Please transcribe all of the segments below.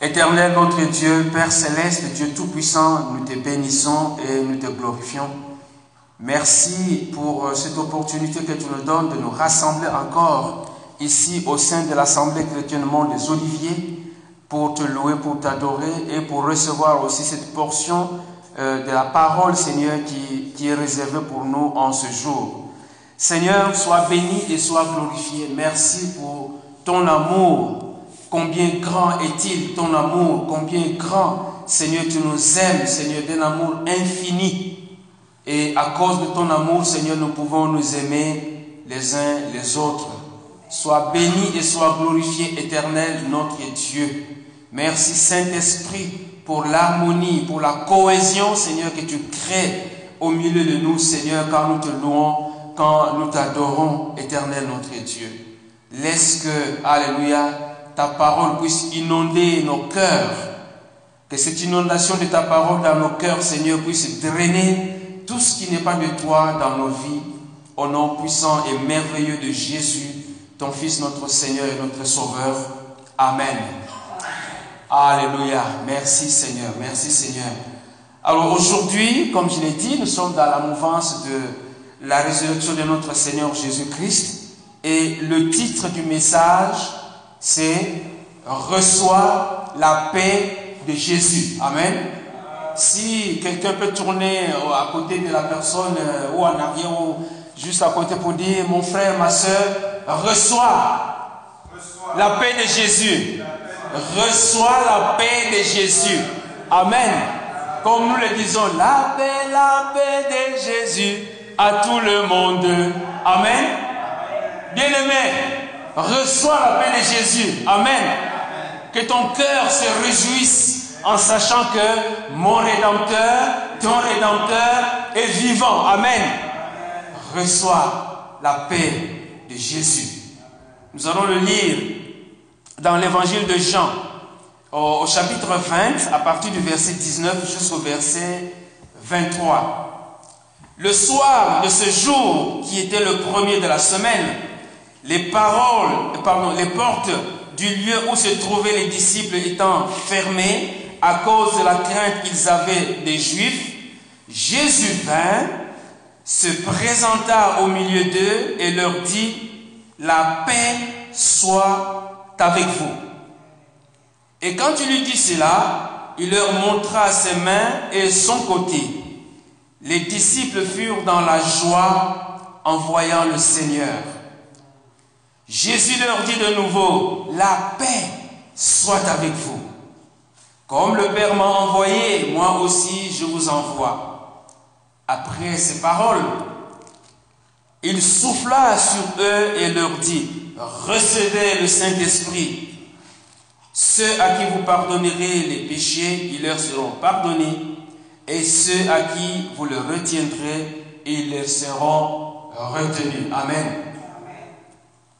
Éternel notre Dieu, Père céleste, Dieu tout-puissant, nous te bénissons et nous te glorifions. Merci pour euh, cette opportunité que tu nous donnes de nous rassembler encore ici au sein de l'Assemblée chrétienne monde des Oliviers pour te louer, pour t'adorer et pour recevoir aussi cette portion euh, de la parole, Seigneur, qui, qui est réservée pour nous en ce jour. Seigneur, sois béni et sois glorifié. Merci pour ton amour. Combien grand est-il ton amour? Combien grand, Seigneur, tu nous aimes, Seigneur, d'un amour infini. Et à cause de ton amour, Seigneur, nous pouvons nous aimer les uns les autres. Sois béni et sois glorifié, éternel, notre Dieu. Merci, Saint-Esprit, pour l'harmonie, pour la cohésion, Seigneur, que tu crées au milieu de nous, Seigneur, quand nous te louons, quand nous t'adorons, éternel, notre Dieu. Laisse que, Alléluia, ta parole puisse inonder nos cœurs. Que cette inondation de ta parole dans nos cœurs, Seigneur, puisse drainer tout ce qui n'est pas de toi dans nos vies. Au nom puissant et merveilleux de Jésus, ton Fils, notre Seigneur et notre Sauveur. Amen. Alléluia. Merci Seigneur. Merci Seigneur. Alors aujourd'hui, comme je l'ai dit, nous sommes dans la mouvance de la résurrection de notre Seigneur Jésus-Christ. Et le titre du message, c'est Reçois la paix de Jésus. Amen. Si quelqu'un peut tourner à côté de la personne euh, ou en arrière ou juste à côté pour dire, mon frère, ma soeur, reçois la paix de Jésus. Reçois la paix de Jésus. Amen. Comme nous le disons, la paix, la paix de Jésus à tout le monde. Amen. Bien-aimé, reçois la paix de Jésus. Amen. Que ton cœur se réjouisse en sachant que mon Rédempteur, ton Rédempteur est vivant. Amen. Reçois la paix de Jésus. Nous allons le lire dans l'évangile de Jean, au, chapitre 20, à partir du verset 19 jusqu'au verset 23. Le soir de ce jour, qui était le premier de la semaine, les portes du lieu où se trouvaient les disciples étant fermées à cause de la crainte qu'ils avaient des Juifs, Jésus vint, se présenta au milieu d'eux et leur dit, la paix soit avec vous. Et quand il lui dit cela, il leur montra ses mains et son côté. Les disciples furent dans la joie en voyant le Seigneur. Jésus leur dit de nouveau, la paix soit avec vous. Comme le Père m'a envoyé, moi aussi je vous envoie. Après ces paroles, il souffla sur eux et leur dit, recevez le Saint-Esprit. Ceux à qui vous pardonnerez les péchés, ils leur seront pardonnés, et ceux à qui vous le retiendrez, ils leur seront retenus. Amen.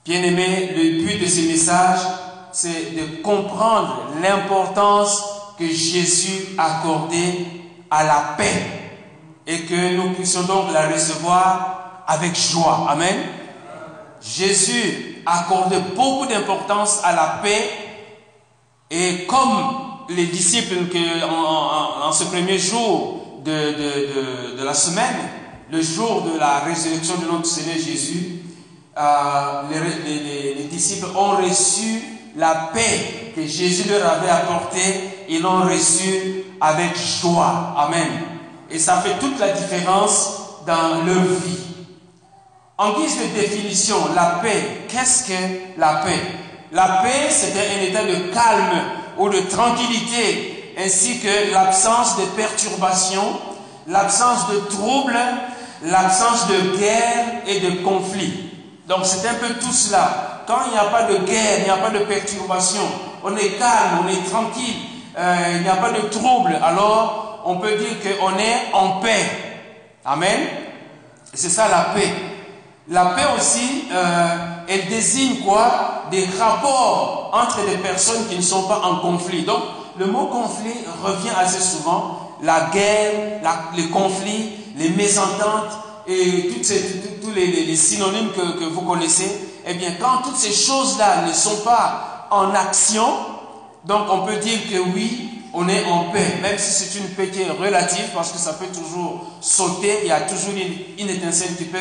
Bien-aimés, le but de ce message, c'est de comprendre l'importance que Jésus accordait à la paix et que nous puissions donc la recevoir avec joie. Amen. Jésus accordait beaucoup d'importance à la paix et comme les disciples en, ce premier jour de, la semaine, le jour de la résurrection de notre Seigneur Jésus, euh, les, les, les, disciples ont reçu la paix que Jésus leur avait apportée, ils l'ont reçue avec joie. Amen. Et ça fait toute la différence dans leur vie. En guise de définition, la paix, qu'est-ce que la paix? La paix, c'est un état de calme ou de tranquillité, ainsi que l'absence de perturbation, l'absence de troubles, l'absence de guerre et de conflit. Donc c'est un peu tout cela. Quand il n'y a pas de guerre, il n'y a pas de perturbation, on est calme, on est tranquille, euh, il n'y a pas de trouble, alors on peut dire qu'on est en paix. Amen. C'est ça la paix. La paix aussi, euh, elle désigne quoi? Des rapports entre des personnes qui ne sont pas en conflit. Donc, le mot conflit revient assez souvent. La guerre, les conflits, les mésententes et toutes ces, tous les, synonymes que, que, vous connaissez. Eh bien, quand toutes ces choses-là ne sont pas en action, Donc on peut dire que oui, on est en paix, même si c'est une paix qui est relative, parce que ça peut toujours sauter, il y a toujours une, une étincelle qui peut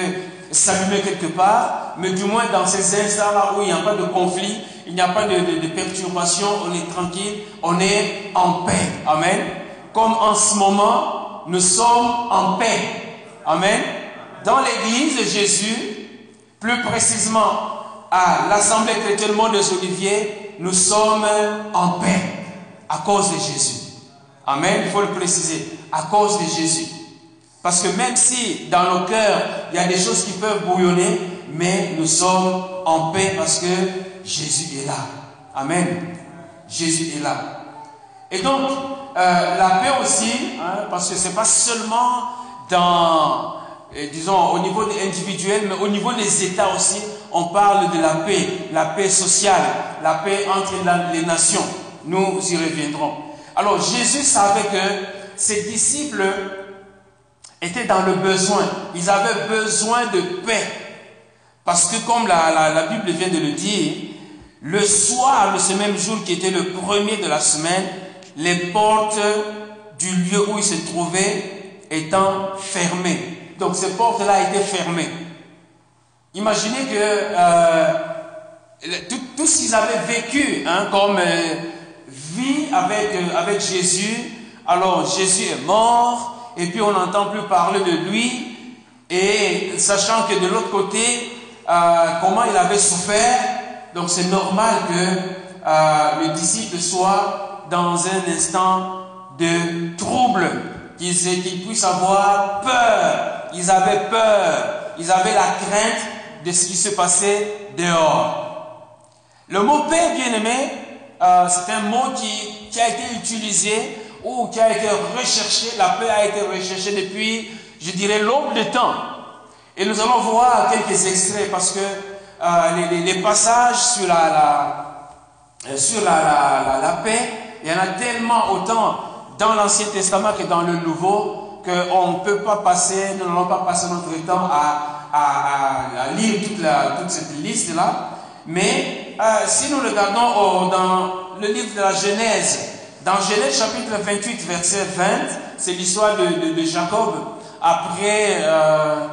s'allumer quelque part, mais du moins dans ces instants-là où il n'y a pas de conflit, il n'y a pas de, de, perturbation, on est tranquille, on est en paix. Amen. Comme en ce moment, nous sommes en paix. Amen. Dans l'église de Jésus, plus précisément à l'Assemblée chrétienne Mont des Oliviers, nous sommes en paix à cause de Jésus. Amen, il faut le préciser, à cause de Jésus. Parce que même si dans nos cœurs, il y a des choses qui peuvent bouillonner, mais nous sommes en paix parce que Jésus est là. Amen. Jésus est là. Et donc, euh, la paix aussi, hein, parce que ce n'est pas seulement dans, disons, au niveau individuel, mais au niveau des États aussi, on parle de la paix, la paix sociale, la paix entre les nations. Nous y reviendrons. Alors Jésus savait que ses disciples étaient dans le besoin. Ils avaient besoin de paix. Parce que comme la, la, la Bible vient de le dire, le soir de ce même jour qui était le premier de la semaine, les portes du lieu où ils se trouvaient étant fermées. Donc ces portes-là étaient fermées. Imaginez que euh, tout, ce qu'ils avaient vécu hein, comme euh, vie avec, euh, avec Jésus, alors Jésus est mort, et puis on n'entend plus parler de lui, et sachant que de l'autre côté, comment il avait souffert, donc c'est normal que le disciple soit dans un instant de trouble, qu'ils qu puissent avoir peur. Ils avaient peur, ils avaient la crainte de ce qui se passait dehors. Le mot paix, bien aimé, euh, c'est un mot qui, a été utilisé ou qui a été recherché, la paix a été recherchée depuis, je dirais, l'aube de temps. Et nous allons voir quelques extraits parce que euh, les, passages sur la, la sur la, la, la, paix, il y en a tellement autant dans l'Ancien Testament que dans le Nouveau qu'on ne peut pas passer, nous n'allons pas passer notre temps à à, lire toute, la, toute cette liste-là. Mais euh, si nous regardons dans le livre de la Genèse, dans Genèse chapitre 28, verset 20, c'est l'histoire de, de, Jacob après euh,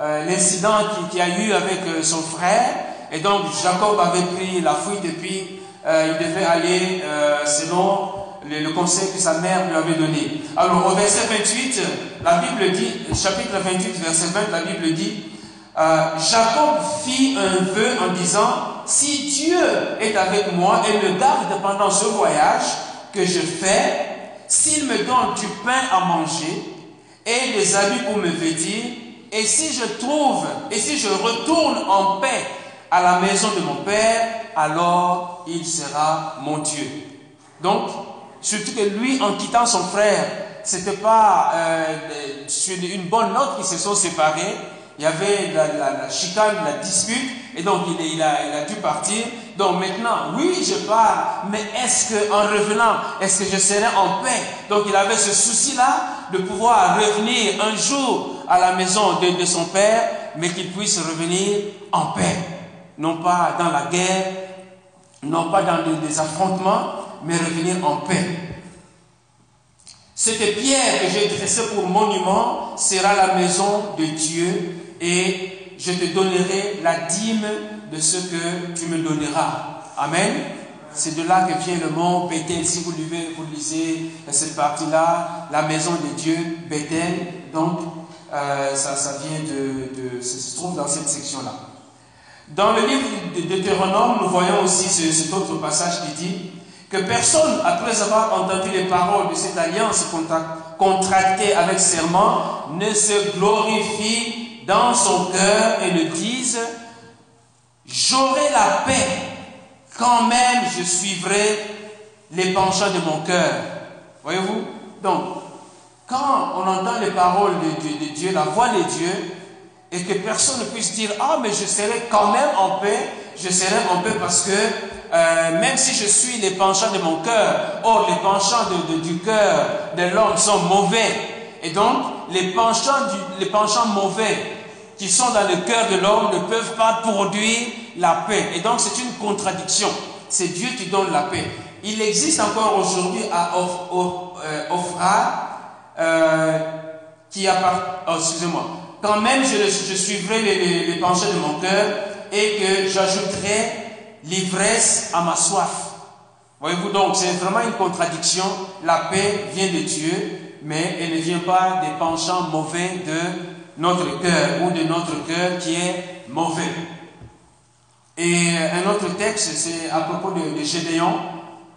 euh, l'incident qui, qui, a eu avec son frère. Et donc Jacob avait pris la fuite et puis il devait aller selon le, conseil que sa mère lui avait donné. Alors au verset 28, la Bible dit, chapitre 28, verset 20, la Bible dit, euh, Jacob fit un vœu en disant, si Dieu est avec moi et me garde pendant ce voyage que je fais, s'il me donne du pain à manger et des habits pour me vêtir, et si je trouve, et si je retourne en paix à la maison de mon Père, alors il sera mon Dieu. Donc, surtout que lui, en quittant son frère, c'était pas euh, une bonne note qu'ils se sont séparés, il y avait la, la, la, chicane, la dispute, et donc il, a, il, a, dû partir. Donc maintenant, oui, je pars, mais est-ce que en revenant, est-ce que je serai en paix? Donc il avait ce souci-là de pouvoir revenir un jour à la maison de, de son père, mais qu'il puisse revenir en paix. Non pas dans la guerre, non pas dans des affrontements, mais revenir en paix. Cette pierre que j'ai dressée pour monument sera la maison de Dieu et je te donnerai la dîme de ce que tu me donneras. Amen. C'est de là que vient le mot Bethel. Si vous lisez, vous lisez cette partie-là, la maison de Dieu, Bethel, donc euh, ça, ça vient de, se trouve dans cette section-là. Dans le livre de Deutéronome, nous voyons aussi ce, cet autre passage qui dit que personne, après avoir entendu les paroles de cette alliance contractée avec serment, ne se glorifie dans son cœur et ne dise, j'aurai la paix quand même je suivrai les penchants de mon cœur. Voyez-vous? Donc, quand on entend les paroles de Dieu, la voix de Dieu, et que personne ne puisse dire, ah, mais je serai quand même en paix, je serai en paix parce que euh, même si je suis les penchants de mon cœur, or les penchants du cœur de l'homme sont mauvais. Et donc, les penchants, les penchants mauvais qui sont dans le cœur de l'homme ne peuvent pas produire la paix. Et donc, c'est une contradiction. C'est Dieu qui donne la paix. il existe encore aujourd'hui à euh, Ophra, euh, qui appartient, oh, excusez-moi, quand même je, suivrai les, pensées de mon cœur et que j'ajouterai l'ivresse à ma soif. Voyez-vous, donc c'est vraiment une contradiction. La paix vient de Dieu, mais elle ne vient pas des penchants mauvais de notre cœur ou de notre cœur qui est mauvais. Et un autre texte, c'est à propos de, Gédéon,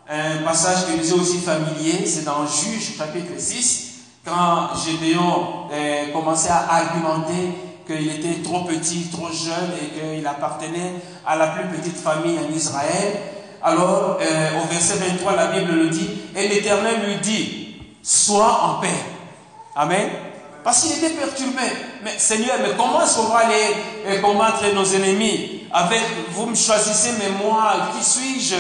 un passage qui nous est aussi familier, c'est dans Juge chapitre 6, quand Gédéon eh, commençait à argumenter qu'il était trop petit, trop jeune et qu'il appartenait à la plus petite famille en Israël. Alors, eh, au verset 23, la Bible le dit, et l'Éternel lui dit, sois en paix. Amen. Parce qu'il était perturbé. Mais Seigneur, mais comment est-ce qu'on va aller eh, combattre nos ennemis Avec, vous me choisissez, mais moi, qui suis-je?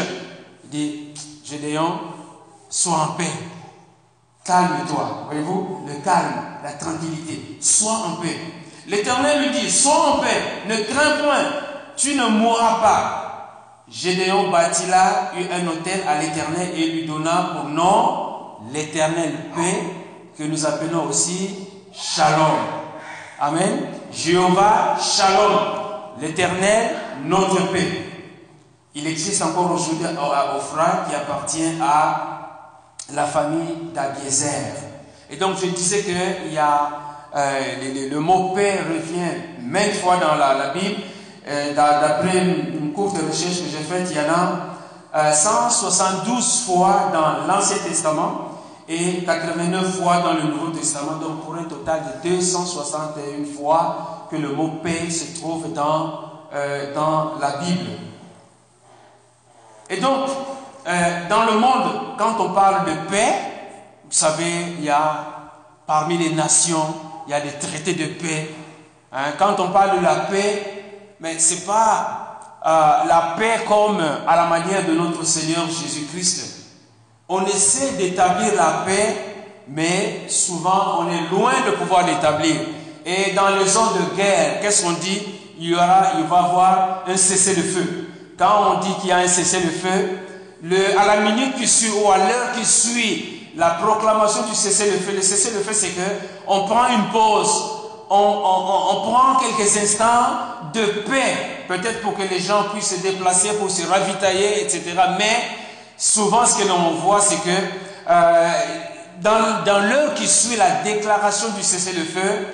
Il dit, Gédéon, sois en paix. Calme-toi. Voyez-vous, le calme, la tranquillité. Sois en paix. L'Éternel lui dit, sois en paix, ne crains point, tu ne mourras pas. Gédéon bâtit là un hôtel à l'Éternel et lui donna pour nom l'Éternel paix, que nous appelons aussi Shalom. Amen. Jéhovah Shalom, l'Éternel notre paix. Il existe encore aujourd'hui à Ophra qui appartient à la famille d'Agézer. Et donc je disais qu'il y a euh, le, mot paix revient maintes fois dans la, Bible. Euh, d'après une, courte recherche que j'ai faite, il y en a 172 euh, fois dans l'Ancien Testament et 89 fois dans le Nouveau Testament, donc pour un total de 261 fois que le mot paix se trouve dans, dans la Bible. Et donc, dans le monde, quand on parle de paix, vous savez, il y a parmi les nations, il y a des traités de paix. Hein. quand on parle de la paix, mais ce n'est pas euh, la paix comme à la manière de notre Seigneur Jésus-Christ. On essaie d'établir la paix, mais souvent on est loin de pouvoir l'établir. Et dans les zones de guerre, qu'est-ce qu'on dit? Il, y aura, il va y avoir un cessez-le-feu quand on dit qu'il y a un cessez-le-feu, le, à la minute qui suit ou à l'heure qui suit la proclamation du cessez-le-feu, le cessez-le-feu, c'est que on prend une pause, on, prend quelques instants de paix, peut-être pour que les gens puissent se déplacer, pour se ravitailler, etc. Mais souvent, ce que l'on voit, c'est que euh, dans l'heure qui suit la déclaration du cessez-le-feu,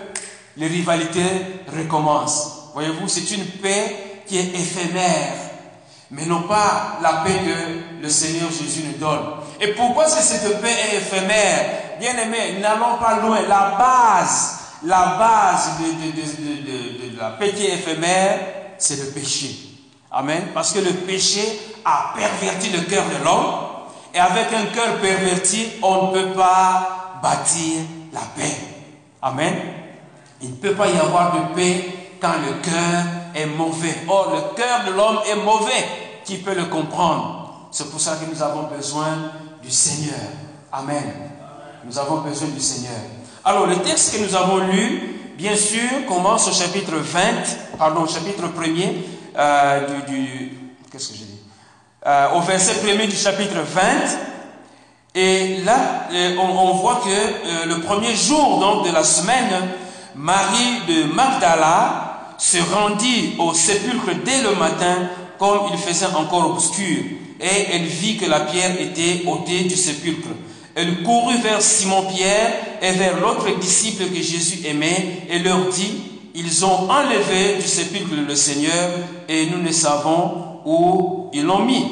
les rivalités recommencent. Voyez-vous, c'est une paix qui est éphémère mais non pas la paix que le Seigneur Jésus nous donne. Et pourquoi cette paix est éphémère? Bien aimé, n'allons pas loin. La base, la base de, de, la paix qui est éphémère, c'est le péché. Amen. Parce que le péché a perverti le cœur de l'homme. Et avec un cœur perverti, on ne peut pas bâtir la paix. Amen. Il ne peut pas y avoir de paix quand le cœur est mauvais. Or, le cœur de l'homme est mauvais. Qui peut le comprendre? C'est pour ça que nous avons besoin du Seigneur. Amen. Nous avons besoin du Seigneur. Alors, le texte que nous avons lu, bien sûr, commence au chapitre 20, pardon, au chapitre 1er euh, du, Qu'est-ce que j'ai dit? Euh, Au verset 1er du chapitre 20. Et là, euh, on, voit que le premier jour donc, de la semaine, Marie de Magdala se rendit au sépulcre dès le matin, comme il faisait encore obscur, et elle vit que la pierre était ôtée du sépulcre. Elle courut vers Simon-Pierre et vers l'autre disciple que Jésus aimait et leur dit, ils ont enlevé du sépulcre le Seigneur et nous ne savons où ils l'ont mis.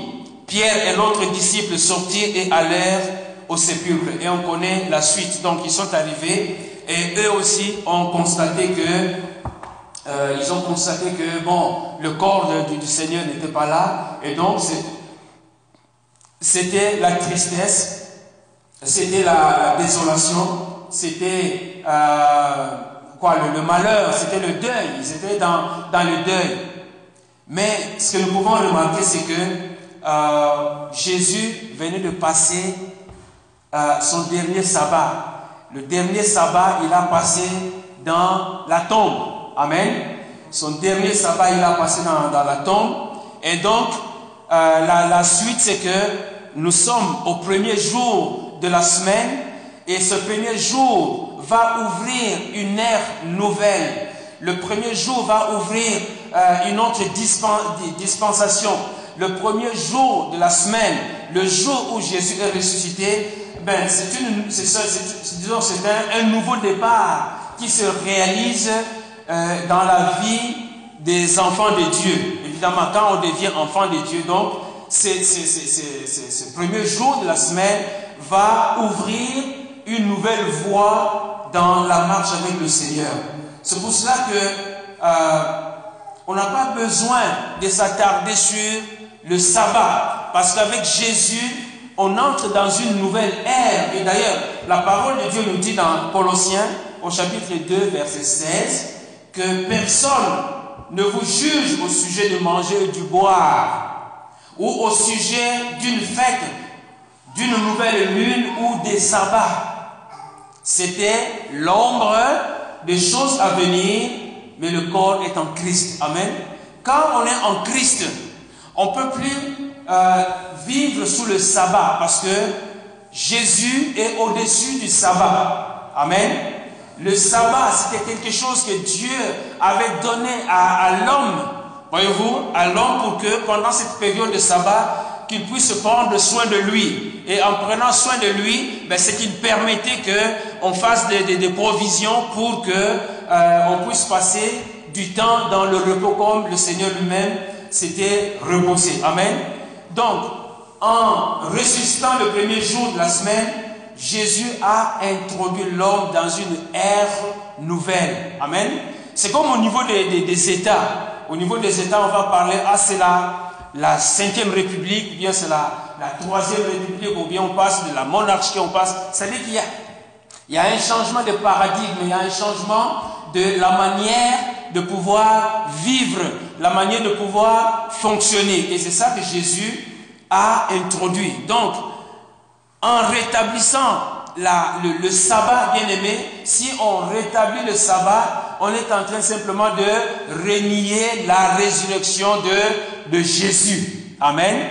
Pierre et l'autre disciple sortirent et allèrent au sépulcre. Et on connaît la suite. Donc ils sont arrivés et eux aussi ont constaté que euh, ils ont constaté que bon, le corps du, Seigneur n'était pas là, et donc c'était la tristesse, c'était la, désolation, c'était euh, le, malheur, c'était le deuil, ils étaient dans, dans le deuil. Mais ce que nous pouvons remarquer, c'est que euh, Jésus venait de passer son dernier sabbat. Le dernier sabbat, il a passé dans la tombe. Amen. Son dernier sabbat, il a passé dans, la tombe. Et donc, euh, la, suite, c'est que nous sommes au premier jour de la semaine et ce premier jour va ouvrir une ère nouvelle. Le premier jour va ouvrir euh, une autre dispensation. Le premier jour de la semaine, le jour où Jésus est ressuscité, ben, c'est un, un, nouveau départ qui se réalise euh, dans la vie des enfants de Dieu. Évidemment, quand on devient enfant de Dieu, donc, ce premier jour de la semaine va ouvrir une nouvelle voie dans la marche avec le Seigneur. C'est pour cela que euh, on n'a pas besoin de s'attarder sur le sabbat, parce qu'avec Jésus, on entre dans une nouvelle ère. Et d'ailleurs, la parole de Dieu nous dit dans Colossiens, au chapitre 2, verset 16, que personne ne vous juge au sujet de manger et du boire, ou au sujet d'une fête, d'une nouvelle lune ou des sabbats. C'était l'ombre des choses à venir, mais le corps est en Christ. Amen. Quand on est en Christ, on ne peut plus euh, vivre sous le sabbat parce que Jésus est au-dessus du sabbat. Amen. Le sabbat, c'était quelque chose que Dieu avait donné à, l'homme, voyez-vous, à l'homme pour que pendant cette période de sabbat, qu'il puisse prendre soin de lui. Et en prenant soin de lui, ben, c'est qu'il permettait qu'on fasse des, provisions pour que euh, on puisse passer du temps dans le repos comme le Seigneur lui-même s'était reposé. Amen. Donc, en ressuscitant le premier jour de la semaine, Jésus a introduit l'homme dans une ère nouvelle. Amen. C'est comme au niveau des, États. Au niveau des États, on va parler, ah c'est la, la cinquième république, ou bien c'est la, la troisième république, ou bien on passe de la monarchie, on passe. C'est-à-dire qu'il y a, il y a un changement de paradigme, il y a un changement de la manière de pouvoir vivre, la manière de pouvoir fonctionner. Et c'est ça que Jésus a introduit. Donc, en rétablissant le, sabbat, bien aimé, si on rétablit le sabbat, on est en train simplement de renier la résurrection de, de Jésus. Amen.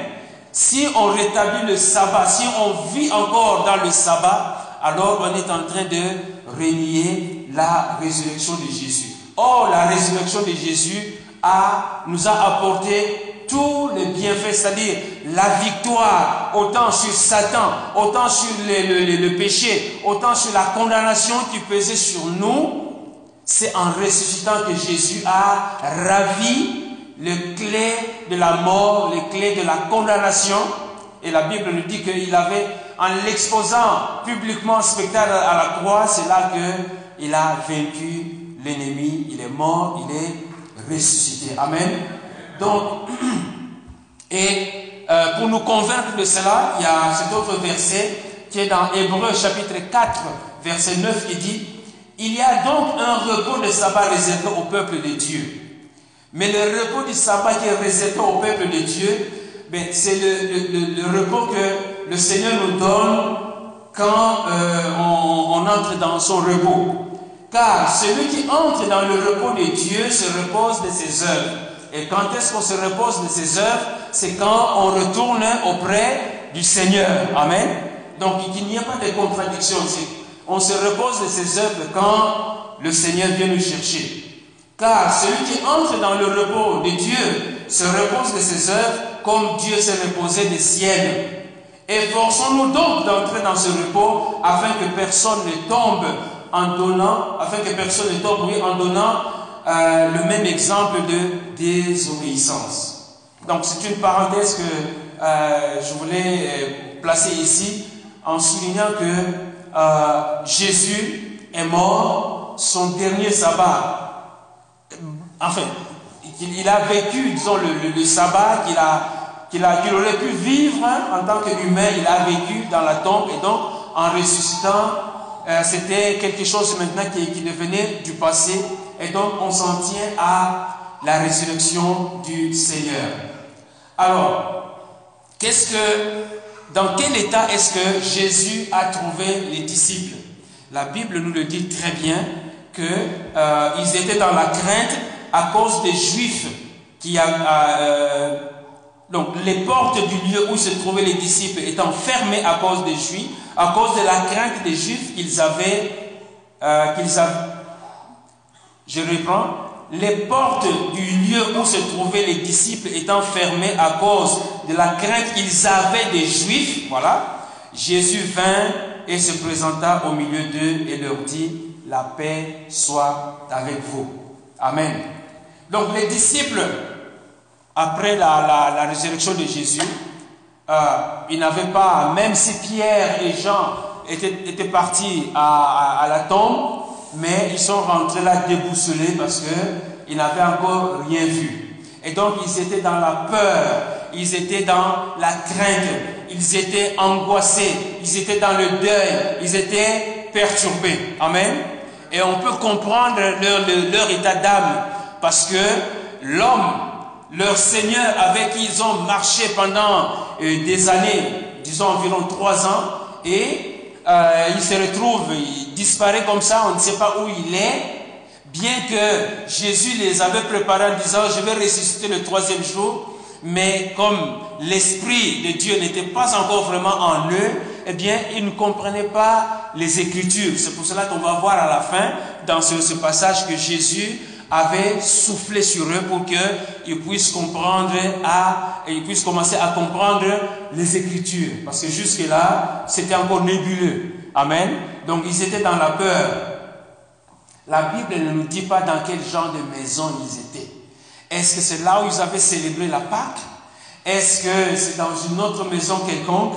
Si on rétablit le sabbat, si on vit encore dans le sabbat, alors on est en train de renier la résurrection de Jésus. Or, la résurrection de Jésus a, nous a apporté tous les bienfaits, c'est-à-dire la victoire, autant sur Satan, autant sur le, péché, autant sur la condamnation qui pesait sur nous, c'est en ressuscitant que Jésus a ravi les clés de la mort, les clés de la condamnation. Et la Bible nous dit qu'il avait, en l'exposant publiquement en spectacle à la croix, c'est là qu'il a vaincu l'ennemi, il est mort, il est ressuscité. Amen. Donc, et euh, pour nous convaincre de cela, il y a cet autre verset qui est dans Hébreu chapitre 4, verset 9 qui dit, Il y a donc un repos de sabbat réservé au peuple de Dieu. Mais le repos du sabbat qui est réservé au peuple de Dieu, ben, c'est le, le, repos que le Seigneur nous donne quand euh, on, on entre dans son repos. Car celui qui entre dans le repos de Dieu se repose de ses œuvres. Et quand est-ce qu'on se repose de ses œuvres? C'est quand on retourne auprès du Seigneur. Amen. Donc il n'y a pas de contradiction. On se repose de ses œuvres quand le Seigneur vient nous chercher. Car celui qui entre dans le repos de Dieu se repose de ses œuvres comme Dieu s'est reposé des siennes. Efforçons-nous donc d'entrer dans ce repos afin que personne ne tombe en donnant, afin que personne ne tombe en donnant euh, le même exemple de désobéissance. Donc c'est une parenthèse que euh, je voulais euh, placer ici en soulignant que Jésus est mort son dernier sabbat. Enfin, il, a vécu, disons, le, sabbat qu'il a qu'il aurait pu vivre hein, en tant qu'humain, il a vécu dans la tombe et donc en ressuscitant, c'était quelque chose maintenant qui, qui devenait du passé et donc on s'en tient à la résurrection du Seigneur. Alors, qu'est-ce que, dans quel état est-ce que Jésus a trouvé les disciples? La Bible nous le dit très bien qu'ils euh, étaient dans la crainte à cause des Juifs qui, euh, donc les portes du lieu où se trouvaient les disciples étant fermées à cause des Juifs, à cause de la crainte des Juifs qu'ils avaient, euh, qu'ils avaient. Je reprends. Les portes du lieu où se trouvaient les disciples étant fermées à cause de la crainte qu'ils avaient des Juifs, voilà, Jésus vint et se présenta au milieu d'eux et leur dit, la paix soit avec vous. Amen. Donc les disciples après la, résurrection de Jésus, euh, ils n'avaient pas, même si Pierre et Jean étaient, partis à, la tombe, mais ils sont rentrés là déboussolés parce qu'ils n'avaient encore rien vu. Et donc ils étaient dans la peur, ils étaient dans la crainte, ils étaient angoissés, ils étaient dans le deuil, ils étaient perturbés. Amen. Et on peut comprendre leur, état d'âme parce que l'homme leur Seigneur avec qui ils ont marché pendant euh, des années, disons environ trois ans, et euh, il se retrouve, il disparaît comme ça, on ne sait pas où il est, bien que Jésus les avait préparés en disant, je vais ressusciter le troisième jour, mais comme l'Esprit de Dieu n'était pas encore vraiment en eux, eh bien, ils ne comprenaient pas les Écritures. C'est pour cela qu'on va voir à la fin, dans ce passage, que Jésus avait soufflé sur eux pour qu'ils puissent comprendre à, et ils puissent commencer à comprendre les Écritures. Parce que jusque-là, c'était encore nébuleux. Amen. Donc ils étaient dans la peur. La Bible ne nous dit pas dans quel genre de maison ils étaient. Est-ce que c'est là où ils avaient célébré la Pâque? Est-ce que c'est dans une autre maison quelconque?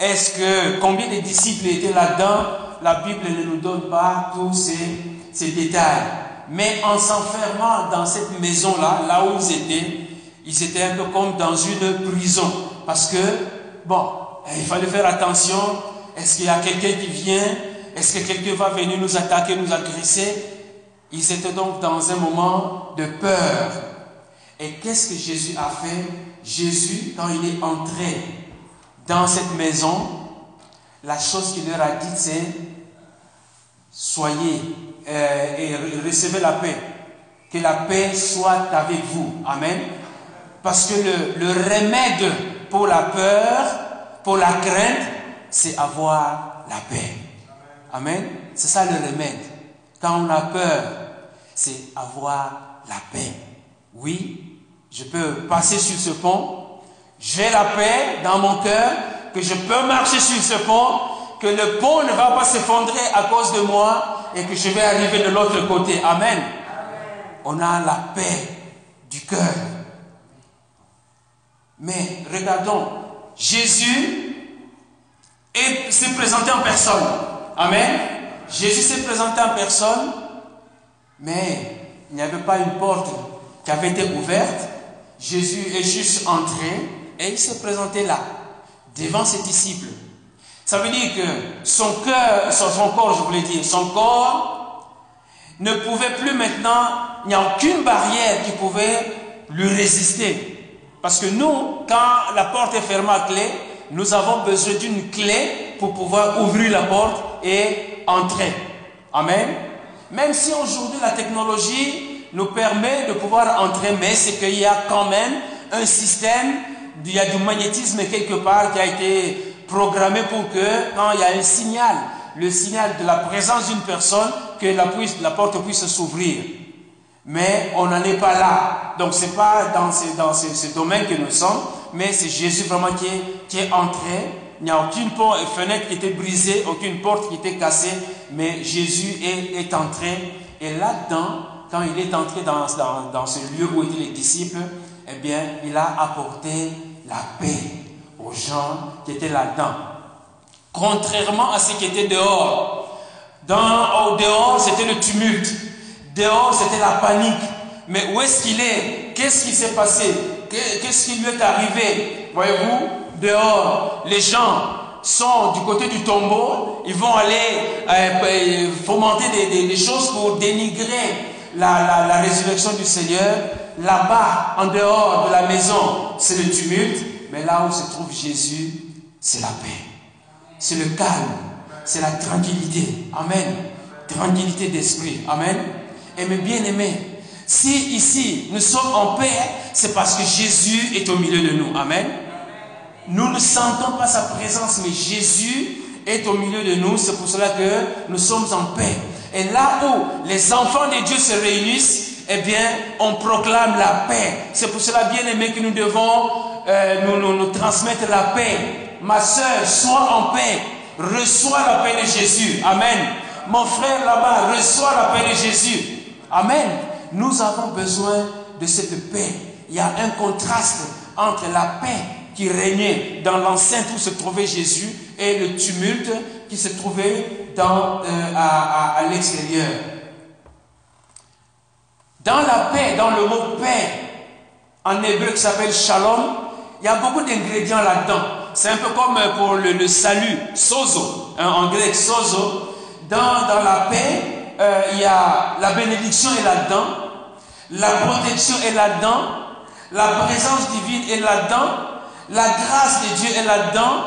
Est-ce que combien de disciples étaient là-dedans? La Bible ne nous donne pas tous ces, ces détails. Mais en s'enfermant dans cette maison-là, là où ils étaient, ils étaient un peu comme dans une prison. Parce que, bon, il fallait faire attention. Est-ce qu'il y a quelqu'un qui vient? Est-ce que quelqu'un va venir nous attaquer, nous agresser? Ils étaient donc dans un moment de peur. Et qu'est-ce que Jésus a fait? Jésus, quand il est entré dans cette maison, la chose qu'il leur a dite, c'est soyez euh, et recevez la paix. Que la paix soit avec vous. Amen. Parce que le, le remède pour la peur, pour la crainte, c'est avoir la paix. Amen. C'est ça le remède. Quand on a peur, c'est avoir la paix. Oui, je peux passer sur ce pont. J'ai la paix dans mon cœur, que je peux marcher sur ce pont, que le pont ne va pas s'effondrer à cause de moi, et que je vais arriver de l'autre côté. Amen. On a la paix du cœur. Mais regardons, Jésus s'est présenté en personne. Amen. Jésus s'est présenté en personne, mais il n'y avait pas une porte qui avait été ouverte. Jésus est juste entré et il s'est présenté là, devant ses disciples. Ça veut dire que son cœur, son, corps, je voulais dire, son corps ne pouvait plus maintenant, il n'y a aucune barrière qui pouvait lui résister. Parce que nous, quand la porte est fermée à clé, nous avons besoin d'une clé pour pouvoir ouvrir la porte et entrer. Amen. Même si aujourd'hui la technologie nous permet de pouvoir entrer, mais c'est qu'il y a quand même un système, il y a du magnétisme quelque part qui a été programmé pour que quand il y a un signal, le signal de la présence d'une personne, que la, porte puisse s'ouvrir. Mais on n'en est pas là. Donc ce n'est pas dans, ce, domaine que nous sommes, mais c'est Jésus vraiment qui est, entré. Il n'y a aucune porte, fenêtre qui était brisée, aucune porte qui était cassée, mais Jésus est, entré. Et là-dedans, quand il est entré dans, dans, dans ce lieu où étaient les disciples, eh bien, il a apporté la paix aux gens qui étaient là-dedans. Contrairement à ce qui était dehors. Dans, au dehors, c'était le tumulte. Dehors, c'était la panique. Mais où est-ce qu'il est? Qu'est-ce qui s'est passé? Qu'est-ce qui lui est arrivé? Voyez-vous, dehors, les gens sont du côté du tombeau, ils vont aller euh, fomenter des, choses pour dénigrer la, la résurrection du Seigneur. Là-bas, en dehors de la maison, c'est le tumulte. Mais là où se trouve Jésus, c'est la paix. C'est le calme. C'est la tranquillité. Amen. Tranquillité d'esprit. Amen. Et mes bien-aimés, Si ici nous sommes en paix, c'est parce que Jésus est au milieu de nous. Amen. Nous ne sentons pas sa présence, mais Jésus est au milieu de nous. C'est pour cela que nous sommes en paix. Et là où les enfants de Dieu se réunissent, eh bien, on proclame la paix. C'est pour cela, bien aimé, que nous devons euh, nous, nous, transmettre la paix. Ma soeur, sois en paix. Reçois la paix de Jésus. Amen. Mon frère là-bas, reçois la paix de Jésus. Amen. Nous avons besoin de cette paix. Il y a un contraste entre la paix qui régnait dans l'enceinte où se trouvait Jésus et le tumulte qui se trouvait euh, à l'extérieur. Dans la paix, dans le mot paix, en hébreu qui s'appelle shalom, il y a beaucoup d'ingrédients là-dedans. C'est un peu comme pour le, salut, sozo, hein, en grec sozo. Dans, la paix, euh, il y a la bénédiction est là-dedans, la protection est là-dedans, la présence divine est là-dedans, la grâce de Dieu est là-dedans,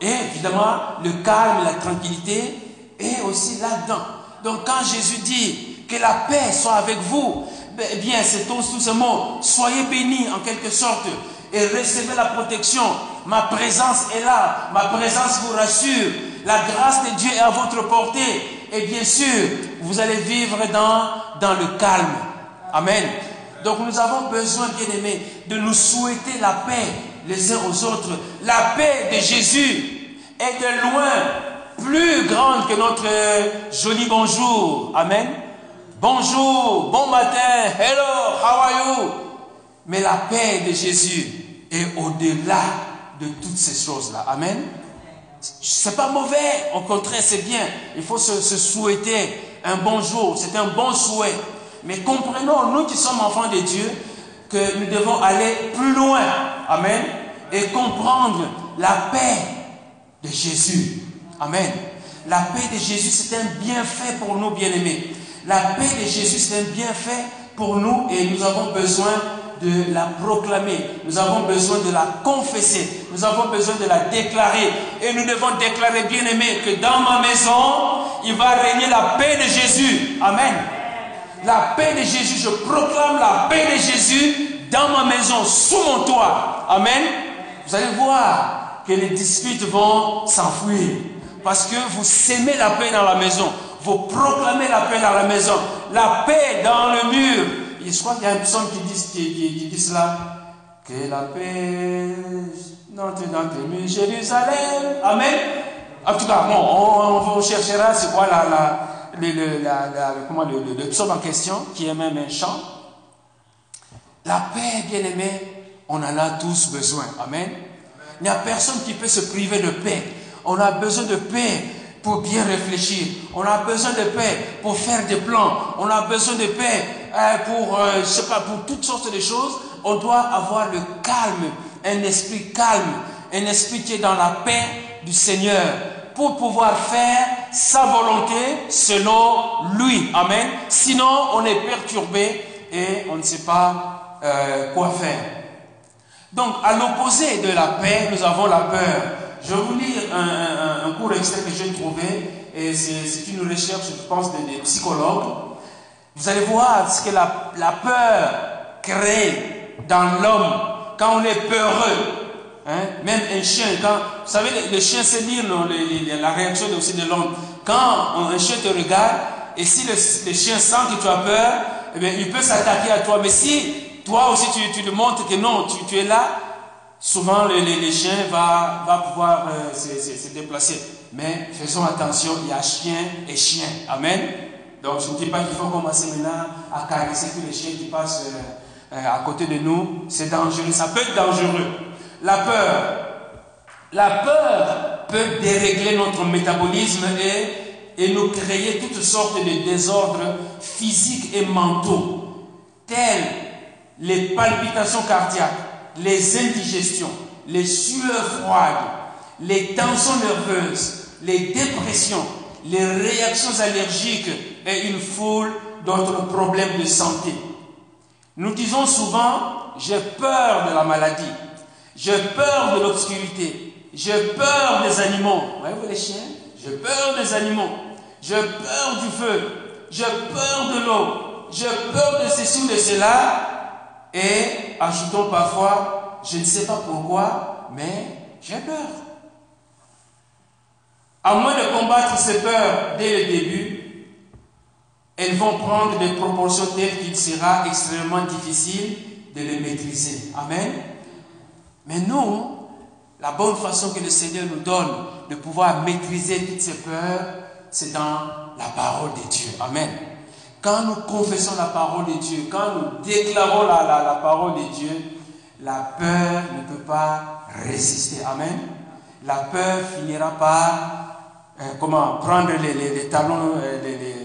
et évidemment le calme la tranquillité est aussi là-dedans. Donc quand Jésus dit que la paix soit avec vous, eh bien, c'est tout, ce mot. Soyez bénis en quelque sorte et recevez la protection. Ma présence est là. Ma présence vous rassure. La grâce de Dieu est à votre portée. Et bien sûr, vous allez vivre dans, dans le calme. Amen. Donc nous avons besoin, bien aimés, de nous souhaiter la paix les uns aux autres. La paix de Jésus est de loin plus grande que notre joli bonjour. Amen. Bonjour, bon matin, hello, how are you? Mais la paix de Jésus est au-delà de toutes ces choses-là. Amen. C'est pas mauvais, au contraire, c'est bien. Il faut se, souhaiter un bonjour, c'est un bon souhait. Mais comprenons, nous qui sommes enfants de Dieu, que nous devons aller plus loin. Amen. Et comprendre la paix de Jésus. Amen. La paix de Jésus, c'est un bienfait pour nous, bien-aimés. La paix de Jésus, c'est un bienfait pour nous et nous avons besoin de la proclamer. Nous avons besoin de la confesser. Nous avons besoin de la déclarer. Et nous devons déclarer, bien aimé, que dans ma maison, il va régner la paix de Jésus. Amen. La paix de Jésus, je proclame la paix de Jésus dans ma maison, sous mon toit. Amen. Vous allez voir que les disputes vont s'enfuir. Parce que vous s'aimez la paix dans la maison. Vous proclamez la paix dans la maison, la paix dans le mur. Je crois qu'il y a un psaume qui dit, qui, dit cela. Que la paix entre dans tes murs, Jérusalem. Amen. En tout cas, bon, on, cherchera c'est quoi la, le, comment, le, le, psaume en question, qui est même un chant. La paix, bien aimé, on en a tous besoin. Amen. Il n'y a personne qui peut se priver de paix. On a besoin de paix pour bien réfléchir. On a besoin de paix pour faire des plans. On a besoin de paix pour, euh, je sais pas, pour toutes sortes de choses. On doit avoir le calme, un esprit calme, un esprit qui est dans la paix du Seigneur pour pouvoir faire sa volonté selon lui. Amen. Sinon, on est perturbé et on ne sait pas euh, quoi faire. Donc, à l'opposé de la paix, nous avons la peur. Je vais vous lire un, court extrait que j'ai trouvé, et c'est une recherche, je pense, des, psychologues. Vous allez voir ce que la, peur crée dans l'homme quand on est peureux. Hein? Même un chien, quand, vous savez, le, chien sait lire la réaction aussi de l'homme. Quand un chien te regarde, et si le, chien sent que tu as peur, eh bien, il peut s'attaquer à toi. Mais si toi aussi tu, tu montres que non, tu, tu es là, souvent les, les, chiens vont va pouvoir euh, se, déplacer. Mais faisons attention, il y a chien et chien. Amen. Donc je ne dis pas qu'il faut commencer maintenant à caresser tous les chiens qui passent euh, euh, à côté de nous. C'est dangereux, ça peut être dangereux. La peur. La peur peut dérégler notre métabolisme et, et nous créer toutes sortes de désordres physiques et mentaux, tels les palpitations cardiaques, les indigestions, les sueurs froides, les tensions nerveuses, les dépressions, les réactions allergiques et une foule d'autres problèmes de santé. Nous disons souvent, j'ai peur de la maladie, j'ai peur de l'obscurité, j'ai peur des animaux. Voyez-vous les chiens J'ai peur des animaux, j'ai peur du feu, j'ai peur de l'eau, j'ai peur de ceci ou de cela. Et ajoutons parfois, je ne sais pas pourquoi, mais j'ai peur. À moins de combattre ces peurs dès le début, elles vont prendre des proportions telles qu'il sera extrêmement difficile de les maîtriser. Amen. Mais nous, la bonne façon que le Seigneur nous donne de pouvoir maîtriser toutes ces peurs, c'est dans la parole de Dieu. Amen. Quand nous confessons la parole de Dieu, quand nous déclarons la, la, parole de Dieu, la peur ne peut pas résister. Amen. La peur finira par euh, comment prendre les, talons, euh,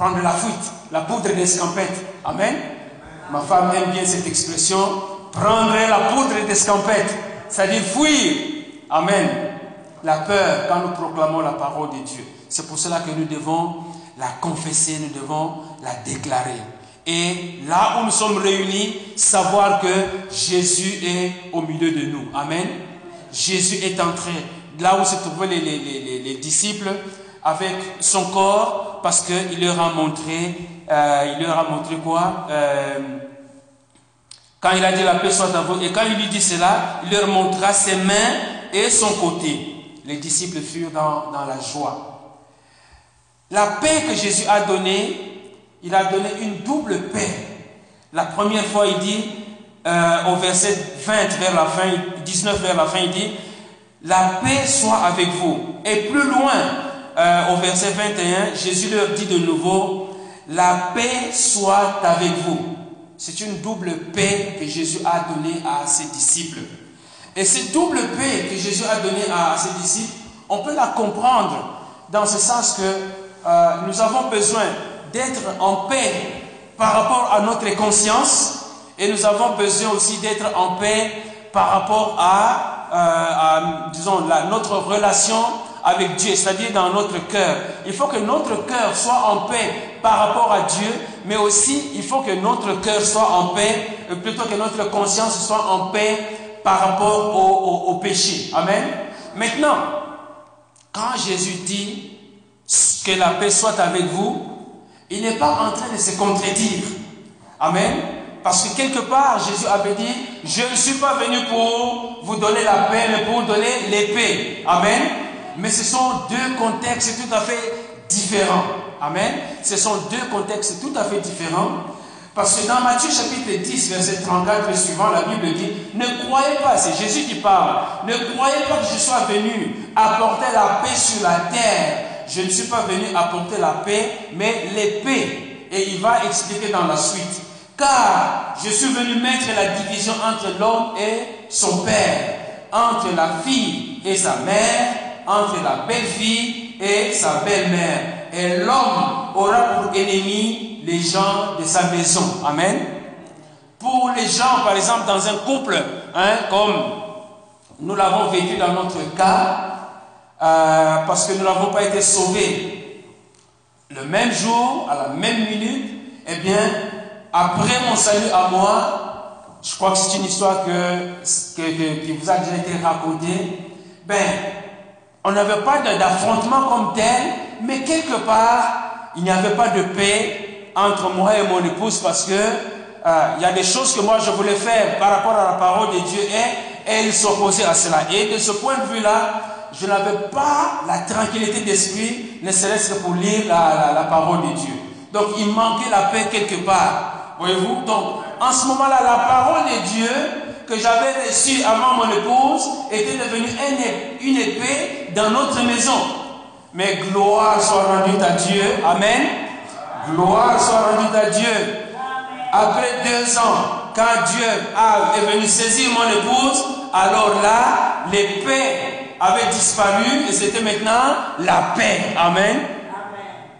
prendre la fuite, la poudre d'escampette. Amen. Ma femme aime bien cette expression, prendre la poudre d'escampette, c'est-à-dire fuir. Amen. La peur quand nous proclamons la parole de Dieu. C'est pour cela que nous devons la confesser, nous devons la déclarer. Et là où nous sommes réunis, savoir que Jésus est au milieu de nous. Amen. Jésus est entré là où se trouvaient les, disciples avec son corps parce qu'il leur a montré, euh, il leur a montré quoi euh, Quand il a dit la paix soit à vous, et quand il lui dit cela, il leur montra ses mains et son côté. Les disciples furent dans, la joie. La paix que Jésus a donnée, il a donné une double paix. La première fois, il dit, euh, au verset 20 vers la fin, 19 vers la fin, il dit, la paix soit avec vous. Et plus loin, euh, au verset 21, Jésus leur dit de nouveau, la paix soit avec vous. C'est une double paix que Jésus a donnée à ses disciples. Et cette double paix que Jésus a donnée à ses disciples, on peut la comprendre dans ce sens que euh, nous avons besoin d'être en paix par rapport à notre conscience et nous avons besoin aussi d'être en paix par rapport à, euh, disons, notre relation avec Dieu, c'est-à-dire dans notre cœur. Il faut que notre cœur soit en paix par rapport à Dieu, mais aussi il faut que notre cœur soit en paix, euh, plutôt que notre conscience soit en paix par rapport au, au péché. Amen. Maintenant, quand Jésus dit que la paix soit avec vous, il n'est pas en train de se contredire. Amen. Parce que quelque part, Jésus avait dit, je ne suis pas venu pour vous donner la paix, mais pour vous donner l'épée. Amen. Mais ce sont deux contextes tout à fait différents. Amen. Ce sont deux contextes tout à fait différents. Parce que dans Matthieu chapitre 10, verset 34 et suivant, la Bible dit, ne croyez pas, c'est Jésus qui parle, ne croyez pas que je sois venu apporter la paix sur la terre je ne suis pas venu apporter la paix, mais l'épée. Et il va expliquer dans la suite. Car je suis venu mettre la division entre l'homme et son père, entre la fille et sa mère, entre la belle-fille et sa belle-mère. Et l'homme aura pour ennemi les gens de sa maison. Amen. Pour les gens, par exemple, dans un couple, hein, comme nous l'avons vécu dans notre cas, euh, parce que nous n'avons pas été sauvés le même jour, à la même minute, eh bien, après mon salut à moi, je crois que c'est une histoire que, qui vous a déjà été racontée, ben, on n'avait pas d'affrontement comme tel, mais quelque part, il n'y avait pas de paix entre moi et mon épouse parce que euh, il y a des choses que moi je voulais faire par rapport à la parole de Dieu et elle s'opposait à cela. Et de ce point de vue-là, je n'avais pas la tranquillité d'esprit, ne serait-ce que pour lire la, parole de Dieu. Donc il manquait la paix quelque part. Voyez-vous? Donc en ce moment-là, la parole de Dieu que j'avais reçue avant mon épouse était devenue une épée dans notre maison. Mais gloire soit rendue à Dieu. Amen. Gloire soit rendue à Dieu. Après deux ans, quand Dieu est venu saisir mon épouse, alors là, l'épée avait disparu et c'était maintenant la paix. Amen.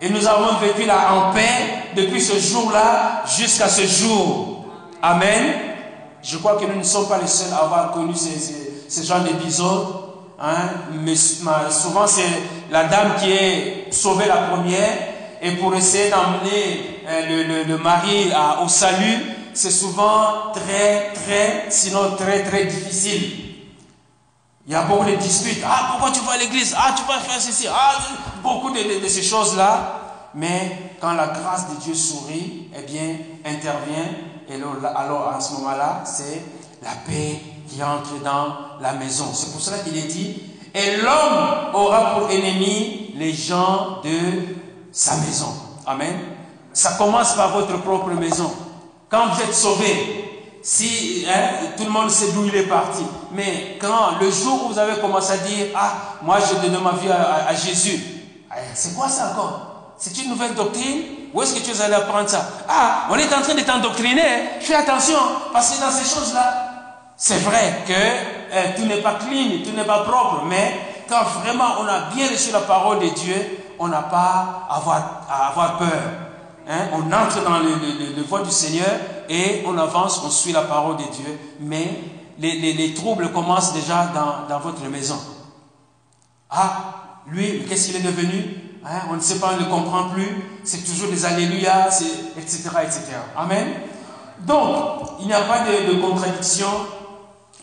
Et nous avons vécu là en paix depuis ce jour-là jusqu'à ce jour. Amen. Je crois que nous ne sommes pas les seuls à avoir connu ce, genre d'épisode. Hein. Mais souvent, c'est la dame qui est sauvée la première. Et pour essayer d'emmener euh, le, mari au salut, c'est souvent très, très, sinon très, très difficile. Il y a beaucoup de disputes. Ah, pourquoi tu vas à l'église? Ah, tu vas faire ceci. Ah, beaucoup de, ces choses-là. mais quand la grâce de Dieu sourit, eh bien, intervient, et alors à ce moment-là, c'est la paix qui entre dans la maison. C'est pour cela qu'il est dit, et l'homme aura pour ennemi les gens de sa maison. Amen. Ça commence par votre propre maison. Quand vous êtes sauvé, si hein, tout le monde sait d'où il est parti, mais quand le jour où vous avez commencé à dire, ah, moi je donne ma vie à, Jésus, eh, c'est quoi ça encore? C'est une nouvelle doctrine? Où est-ce que tu es allé apprendre ça? Ah, on est en train de t'endoctriner, fais attention, parce que dans ces choses-là, c'est vrai que euh, tout n'est pas clean, tout n'est pas propre, mais quand vraiment on a bien reçu la parole de Dieu, on n'a pas à avoir, à avoir peur. Hein? On entre dans le, le, voie du Seigneur et on avance, on suit la parole de Dieu, mais les, les, troubles commencent déjà dans, dans, votre maison. Ah, lui, qu'est-ce qu'il est devenu hein? On ne sait pas, on ne comprend plus. C'est toujours des alléluia, etc., etc. Amen. Donc, il n'y a pas de, de contradiction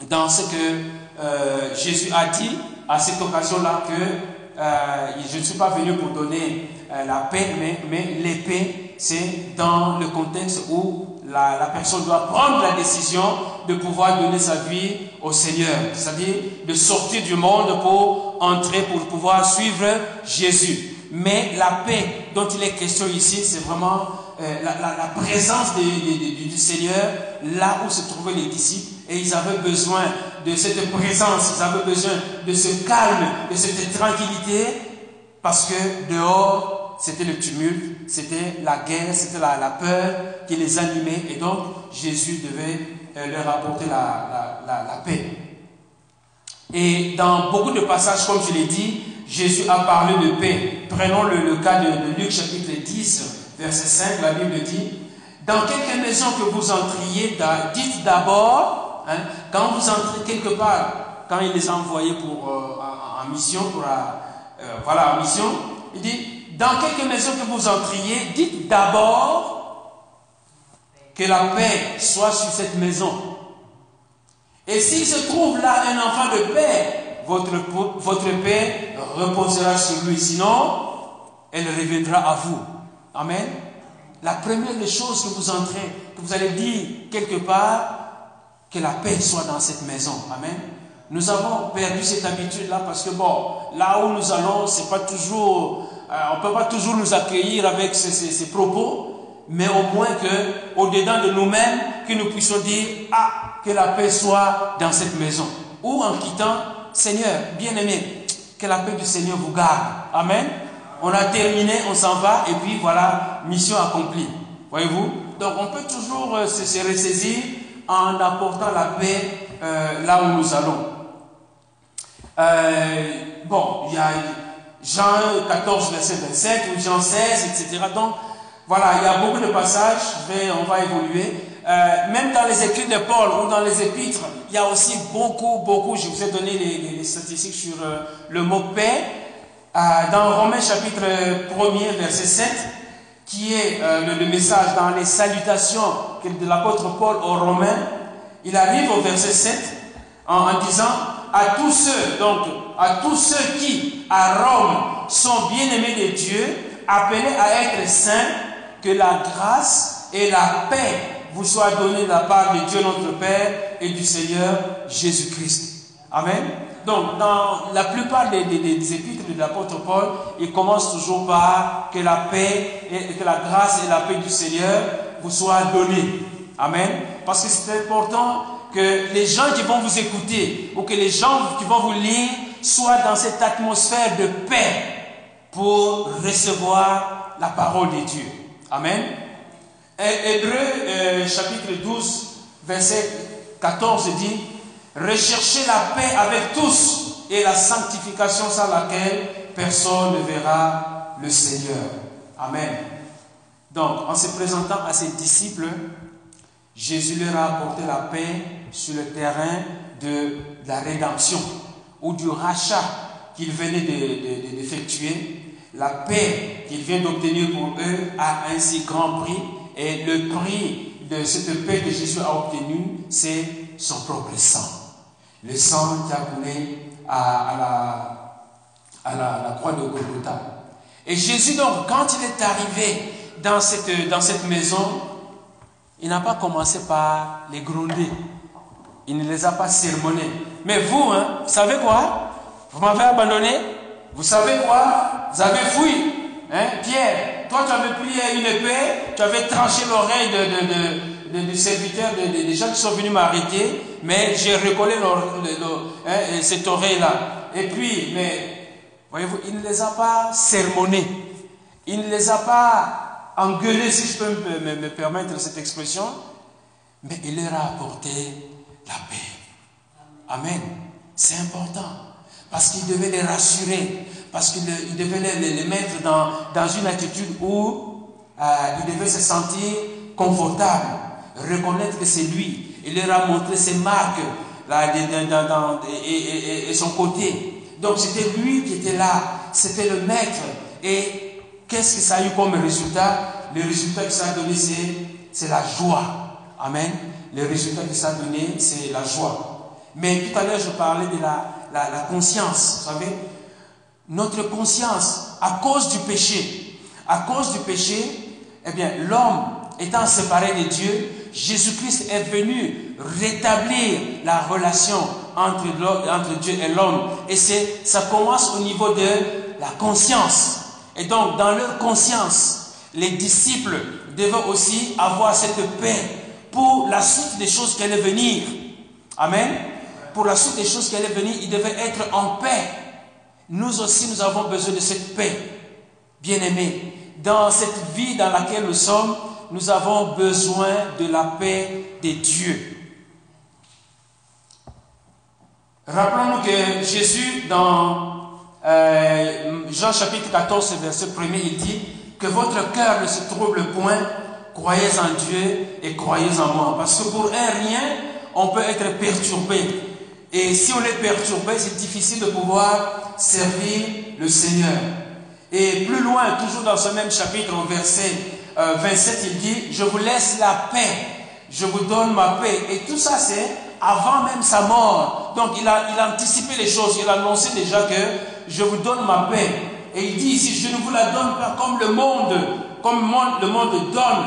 dans ce que euh, Jésus a dit à cette occasion-là que euh, je ne suis pas venu pour donner euh, la paix, mais, l'épée, c'est dans le contexte où la, personne doit prendre la décision de pouvoir donner sa vie au Seigneur, c'est-à-dire de sortir du monde pour entrer, pour pouvoir suivre Jésus. Mais la paix dont il est question ici, c'est vraiment la, présence du Seigneur là où se trouvaient les disciples et ils avaient besoin de cette présence, ils avaient besoin de ce calme, de cette tranquillité, parce que dehors, c'était le tumulte, c'était la guerre, c'était la, peur qui les animait, et donc Jésus devait euh, leur apporter la, paix. Et dans beaucoup de passages, comme je l'ai dit, Jésus a parlé de paix. Prenons le, cas de, de Luc chapitre 10, verset 5, la Bible dit, dans quelque maison que vous entriez, dites d'abord, Hein? Quand vous entrez quelque part, quand il les a envoyés pour, euh, en, mission, pour, euh, euh, voilà, mission, il dit, dans quelque maison que vous entriez, dites d'abord que la paix soit sur cette maison. Et s'il se trouve là un enfant de paix, votre, votre paix reposera sur lui. Sinon, elle reviendra à vous. Amen. La première des choses que vous entrez, que vous allez dire quelque part, que la paix soit dans cette maison. Amen. Nous avons perdu cette habitude-là parce que, bon, là où nous allons, c'est pas toujours, euh, on peut pas toujours nous accueillir avec ces, propos, mais au moins que, au-dedans de nous-mêmes, que nous puissions dire, ah, que la paix soit dans cette maison. Ou en quittant, Seigneur, bien-aimé, que la paix du Seigneur vous garde. Amen. On a terminé, on s'en va, et puis voilà, mission accomplie. Voyez-vous? Donc on peut toujours euh, se ressaisir en apportant la paix euh, là où nous allons. Euh, bon, il y a Jean 14, verset 27, ou Jean 16, etc. Donc, voilà, il y a beaucoup de passages, on va évoluer. Euh, même dans les écrits de Paul ou dans les épîtres, il y a aussi beaucoup, beaucoup, je vous ai donné les, statistiques sur le mot paix. dans Romains chapitre 1er, verset 7, qui est euh, le, message dans les salutations de l'apôtre Paul aux Romains, il arrive au verset 7 en, disant à tous ceux, donc à tous ceux qui à Rome sont bien-aimés de Dieu, appelés à être saints, que la grâce et la paix vous soient données de la part de Dieu notre Père et du Seigneur Jésus-Christ. Amen. Donc, dans la plupart des, épîtres de l'apôtre Paul, il commence toujours par que la paix, et que la grâce et la paix du Seigneur vous soient données. Amen. Parce que c'est important que les gens qui vont vous écouter ou que les gens qui vont vous lire soient dans cette atmosphère de paix pour recevoir la parole de Dieu. Amen. Hébreu euh, chapitre 12, verset 14 dit, Recherchez la paix avec tous et la sanctification sans laquelle personne ne verra le Seigneur. Amen. Donc, en se présentant à ses disciples, Jésus leur a apporté la paix sur le terrain de la rédemption ou du rachat qu'il venait d'effectuer. La paix qu'il vient d'obtenir pour eux a un si grand prix et le prix de cette paix que Jésus a obtenue, c'est son propre sang le sang qui a coulé à, la, croix de Golgotha. Et Jésus, donc, quand il est arrivé dans cette, maison, il n'a pas commencé par les gronder. Il ne les a pas sermonnés. Mais vous, hein, vous savez quoi? Vous m'avez abandonné? Vous savez quoi? Vous avez fui. Hein? Pierre, toi tu avais pris une épée, tu avais tranché l'oreille de, du serviteur, des gens qui sont venus m'arrêter, mais j'ai recollé hein, cette oreille-là. Et puis, mais, voyez-vous, il ne les a pas sermonnés. Il ne les a pas engueulés, si je peux me, me permettre cette expression, mais il leur a apporté la paix. Amen. C'est important. Parce qu'il devait les rassurer. Parce qu'il devait les, mettre dans, dans, une attitude où euh, il devait se sentir confortable. Reconnaître que c'est lui. Il leur a montré ses marques là, dans, et, son côté. Donc c'était lui qui était là. C'était le maître. Et qu'est-ce que ça a eu comme résultat? Le résultat que ça a donné, c'est la joie. Amen. Le résultat que ça a donné, c'est la joie. Mais tout à l'heure, je parlais de la, la, la conscience. Vous savez, notre conscience, à cause du péché, à cause du péché, eh bien, l'homme étant séparé de Dieu, Jésus-Christ est venu rétablir la relation entre, Dieu et l'homme. Et c'est, ça commence au niveau de la conscience. Et donc, dans leur conscience, les disciples devaient aussi avoir cette paix pour la suite des choses qui allaient venir. Amen. Pour la suite des choses qui allaient venir, ils devaient être en paix. Nous aussi, nous avons besoin de cette paix. Bien-aimés, dans cette vie dans laquelle nous sommes, nous avons besoin de la paix de Dieu. Rappelons-nous que Jésus, dans euh, Jean chapitre 14, verset 1 il dit que votre cœur ne se trouble point, croyez en Dieu et croyez en moi. Parce que pour un rien, on peut être perturbé. Et si on est perturbé, c'est difficile de pouvoir servir le Seigneur. Et plus loin, toujours dans ce même chapitre, au verset 27, euh, il dit, je vous laisse la paix, je vous donne ma paix. Et tout ça, c'est avant même sa mort. Donc il a, il a anticipé les choses, il a annoncé déjà que je vous donne ma paix. Et il dit ici, je ne vous la donne pas comme le monde, comme le monde donne,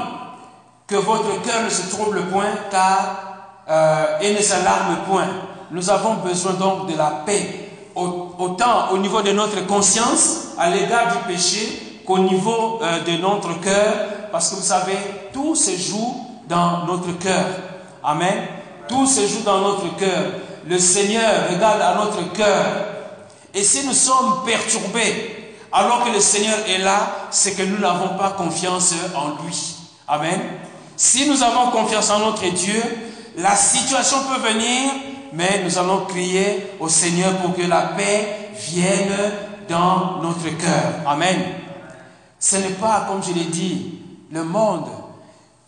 que votre cœur ne se trouble point, car euh, et ne s'alarme point. Nous avons besoin donc de la paix, autant au niveau de notre conscience à l'égard du péché qu'au niveau euh, de notre cœur, parce que vous savez, tout se joue dans notre cœur. Amen. Tout se joue dans notre cœur. Le Seigneur regarde à notre cœur. Et si nous sommes perturbés, alors que le Seigneur est là, c'est que nous n'avons pas confiance en lui. Amen. Si nous avons confiance en notre Dieu, la situation peut venir, mais nous allons crier au Seigneur pour que la paix vienne dans notre cœur. Amen. Ce n'est pas, comme je l'ai dit, le monde.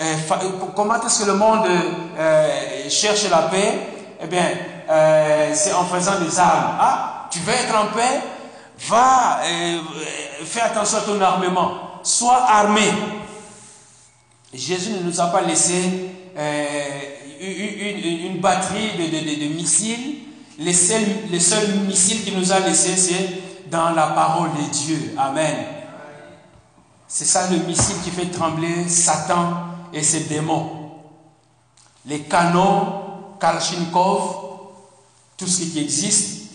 Euh, comment est-ce que le monde euh, cherche la paix? Eh bien, euh, c'est en faisant des armes. Ah, tu veux être en paix? Va, fais attention à ton armement. Sois armé. Jésus ne nous a pas laissé une, batterie de, missiles. Les seuls, les seuls missiles qu'il nous a laissés, c'est dans la parole de Dieu. Amen. C'est ça le missile qui fait trembler Satan et ses démons. Les canons, Kalachnikov, tout ce qui existe,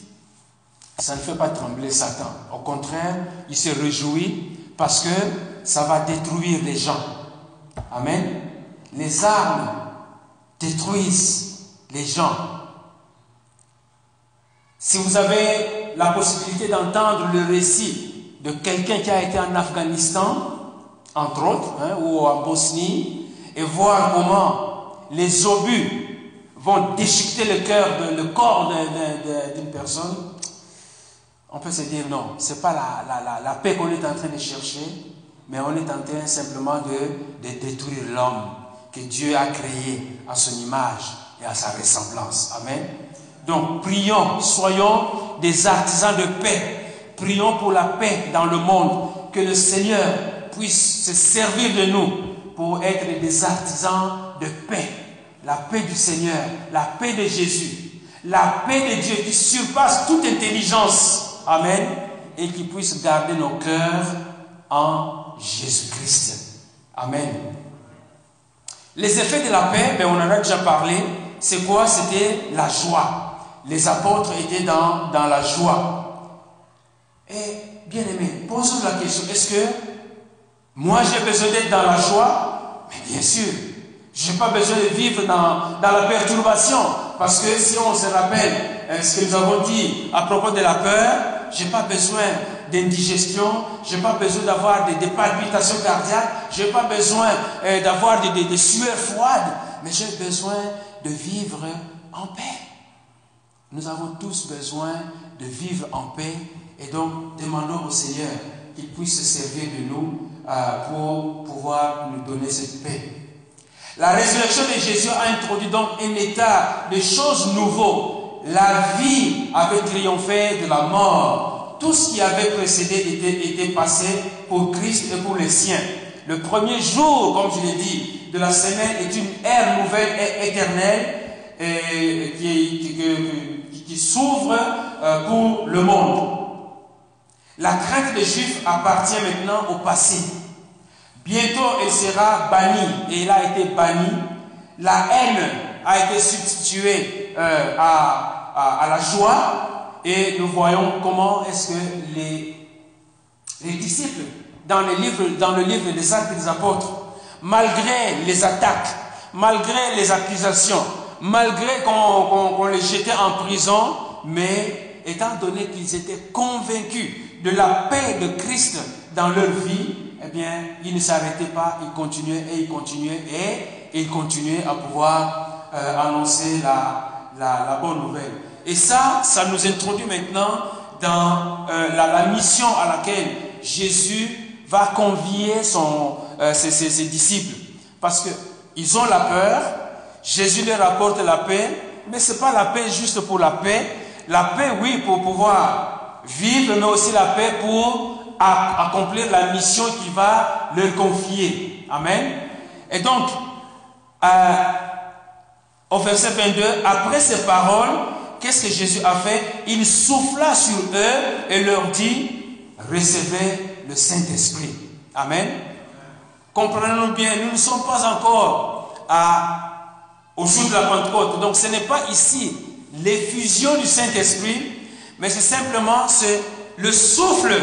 ça ne fait pas trembler Satan. Au contraire, il se réjouit parce que ça va détruire les gens. Amen. Les armes détruisent les gens. Si vous avez la possibilité d'entendre le récit de quelqu'un qui a été en Afghanistan, entre autres, hein, ou en Bosnie, et voir comment les obus vont déchiqueter le cœur, le corps d'une personne, on peut se dire non, ce n'est pas la, paix qu'on est en train de chercher, mais on est en train simplement de détruire l'homme que Dieu a créé à son image et à sa ressemblance. Amen. Donc prions, soyons des artisans de paix. Prions pour la paix dans le monde. Que le Seigneur puisse se servir de nous pour être des artisans de paix. La paix du Seigneur, la paix de Jésus, la paix de Dieu qui surpasse toute intelligence. Amen. Et qui puisse garder nos cœurs en Jésus-Christ. Amen. Les effets de la paix, ben, on en a déjà parlé. C'est quoi? C'était la joie. Les apôtres étaient dans, dans la joie. Et bien aimé, posons la question, est-ce que moi j'ai besoin d'être dans la joie? Mais bien sûr. Je n'ai pas besoin de vivre dans, dans, la perturbation. Parce que si on se rappelle hein, ce que nous avons dit à propos de la peur, je n'ai pas besoin d'indigestion, je n'ai pas besoin d'avoir des, palpitations cardiaques, je n'ai pas besoin euh, d'avoir des, des, sueurs froides, mais j'ai besoin de vivre en paix. Nous avons tous besoin de vivre en paix et donc demandons au Seigneur qu'il puisse se servir de nous euh, pour pouvoir nous donner cette paix. La résurrection de Jésus a introduit donc un état de choses nouveaux. La vie avait triomphé de la mort tout ce qui avait précédé était, passé pour Christ et pour les siens. Le premier jour, comme je l'ai dit, de la semaine est une ère nouvelle et éternelle qui, s'ouvre euh, pour le monde. La crainte des Juifs appartient maintenant au passé. Bientôt, elle sera bannie et elle a été bannie. La haine a été substituée euh, à, à, la joie et nous voyons comment est-ce que les, les disciples, dans, les livres, dans le livre des actes des apôtres, malgré les attaques, malgré les accusations, malgré qu'on les jetait en prison, mais étant donné qu'ils étaient convaincus de la paix de Christ dans leur vie, eh bien, ils ne s'arrêtaient pas, ils continuaient et ils continuaient et ils continuaient à pouvoir euh, annoncer la, la, bonne nouvelle. Et ça, ça nous introduit maintenant dans euh, la, mission à laquelle Jésus va convier son, euh, ses, disciples. Parce qu'ils ont la peur, Jésus leur apporte la paix, mais ce n'est pas la paix juste pour la paix. La paix, oui, pour pouvoir vivre, mais aussi la paix pour accomplir la mission qu'il va leur confier. Amen. Et donc, euh, au verset 22, après ces paroles, qu'est-ce que Jésus a fait? Il souffla sur eux et leur dit, recevez le Saint-Esprit. Amen. Comprenons-nous bien, nous ne sommes pas encore au jour de la Pentecôte. Donc ce n'est pas ici l'effusion du Saint-Esprit, mais c'est simplement le souffle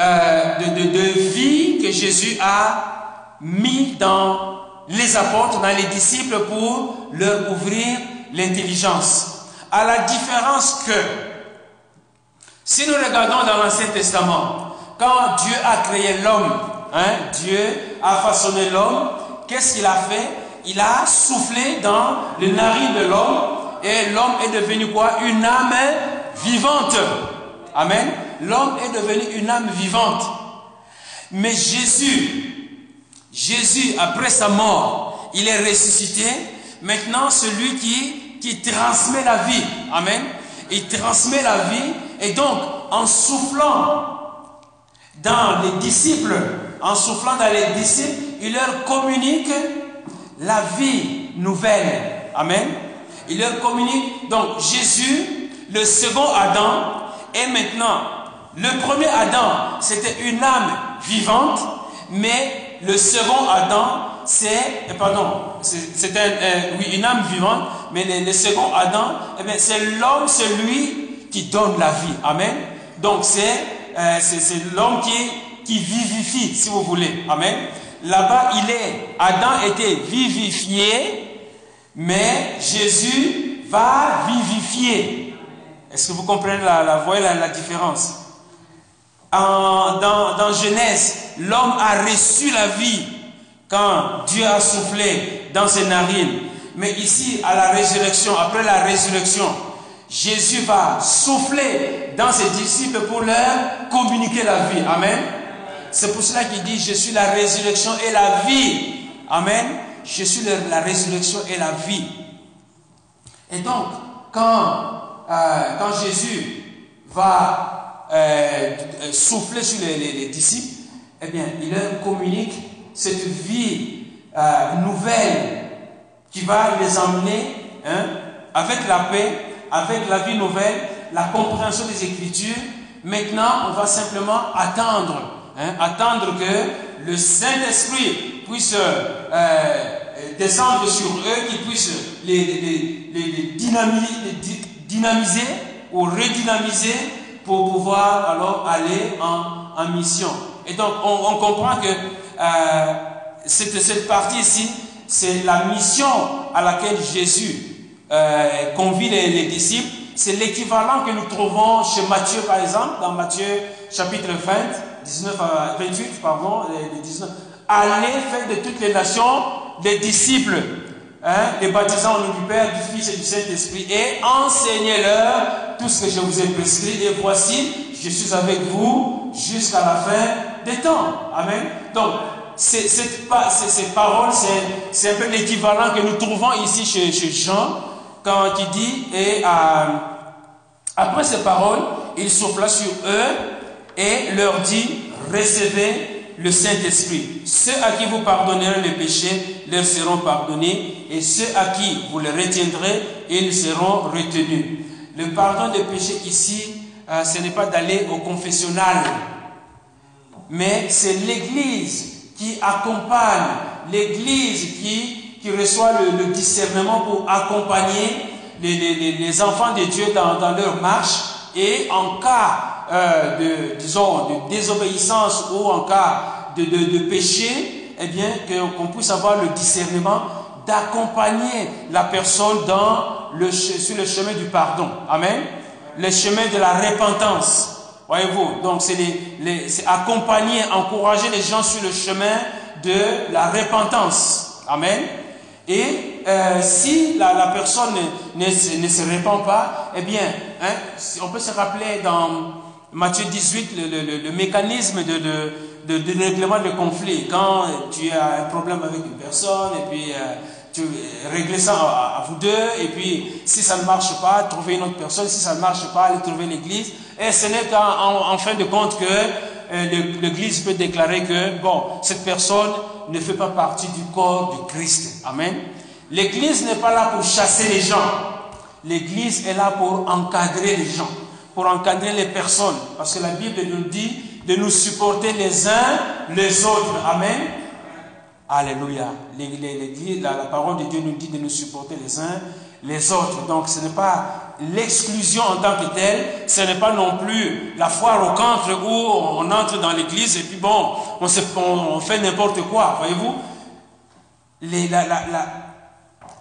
euh, de, de vie que Jésus a mis dans les apôtres, dans les disciples pour leur ouvrir l'intelligence. À la différence que, si nous regardons dans l'Ancien Testament, quand Dieu a créé l'homme, hein, Dieu a façonné l'homme, qu'est-ce qu'il a fait? Il a soufflé dans le narine de l'homme et l'homme est devenu quoi? Une âme vivante. Amen. L'homme est devenu une âme vivante. Mais Jésus, Jésus, après sa mort, il est ressuscité. Maintenant, celui qui qui transmet la vie. Amen. Il transmet la vie. Et donc, en soufflant dans les disciples, en soufflant dans les disciples, il leur communique la vie nouvelle. Amen. Il leur communique. Donc, Jésus, le second Adam, est maintenant. Le premier Adam, c'était une âme vivante, mais le second Adam, c'est, eh, pardon, c'est oui, une âme vivante, mais le, second Adam, eh c'est l'homme, celui qui donne la vie. Amen. Donc c'est euh, c'est l'homme qui, qui vivifie, si vous voulez. Amen. Là-bas, il est, Adam était vivifié, mais Jésus va vivifier. Est-ce que vous comprenez la, la la différence? En, dans, dans Genèse, l'homme a reçu la vie quand Dieu a soufflé dans ses narines. Mais ici, à la résurrection, après la résurrection, Jésus va souffler dans ses disciples pour leur communiquer la vie. Amen. C'est pour cela qu'il dit, je suis la résurrection et la vie. Amen. Je suis la résurrection et la vie. Et donc, quand, euh, quand Jésus va euh, souffler sur les, les disciples, eh bien, il leur communique cette vie euh, nouvelle qui va les emmener hein, avec la paix, avec la vie nouvelle, la compréhension des Écritures. Maintenant, on va simplement attendre Hein, attendre que le Saint-Esprit puisse euh, descendre sur eux, qu'il puisse les, les, les, dynamiser, ou redynamiser pour pouvoir alors aller en, en mission. Et donc on, comprend que euh, cette, cette partie ici, c'est la mission à laquelle Jésus euh, convie les, les disciples. C'est l'équivalent que nous trouvons chez Matthieu, par exemple, dans Matthieu chapitre 20, 19 à 28, pardon, les 19. Allez faire de toutes les nations des disciples, hein, les baptisant au nom du Père, du Fils et du Saint-Esprit, et enseignez-leur tout ce que je vous ai prescrit. Et voici, je suis avec vous jusqu'à la fin des temps. Amen. Donc, ces, paroles, c'est un peu l'équivalent que nous trouvons ici chez, chez Jean, quand il dit, et euh, après ces paroles, il souffla sur eux et leur dit, recevez le Saint-Esprit. Ceux à qui vous pardonnerez les péchés leur seront pardonnés, et ceux à qui vous les retiendrez, ils seront retenus. Le pardon des péchés ici, euh, ce n'est pas d'aller au confessionnal, mais c'est l'Église qui accompagne, l'Église qui, qui reçoit le, discernement pour accompagner les, les, les, enfants de Dieu dans, dans leur marche, et en cas euh, de, disons, de désobéissance ou en cas de, de, péché, eh bien, qu'on puisse avoir le discernement d'accompagner la personne dans le, sur le chemin du pardon. Amen. Le chemin de la repentance. Voyez-vous, donc c'est les, accompagner, encourager les gens sur le chemin de la repentance. Amen. Et euh, si la, la personne ne, ne, ne, se répand pas, eh bien, hein, on peut se rappeler dans Matthieu 18, le, mécanisme de, de, de, règlement de conflit. Quand tu as un problème avec une personne et puis euh, tu règles ça à, vous deux et puis si ça ne marche pas, trouver une autre personne. Si ça ne marche pas, aller trouver l'église. Et ce n'est qu'en en, fin de compte que euh, l'église peut déclarer que, bon, cette personne ne fait pas partie du corps du Christ. Amen. L'église n'est pas là pour chasser les gens. L'église est là pour encadrer les gens pour encadrer les personnes. Parce que la Bible nous dit de nous supporter les uns les autres. Amen. Alléluia. La, la parole de Dieu nous dit de nous supporter les uns les autres. Donc ce n'est pas l'exclusion en tant que telle, ce n'est pas non plus la foire au contre où on entre dans l'église et puis bon, on, fait n'importe quoi, voyez-vous?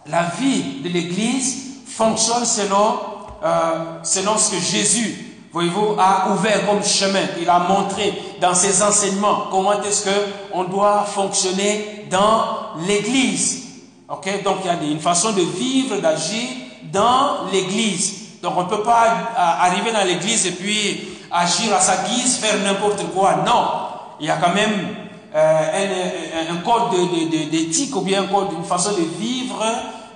La, vie de l'église fonctionne selon euh, selon ce que Jésus, voyez-vous, a ouvert comme chemin. Il a montré dans ses enseignements comment est-ce qu'on doit fonctionner dans l'Église. Ok, donc il y a une façon de vivre, d'agir dans l'Église. Donc on ne peut pas euh, arriver dans l'Église et puis agir à sa guise, faire n'importe quoi. Non, il y a quand même euh, un, un, code d'éthique ou bien un code, une façon de vivre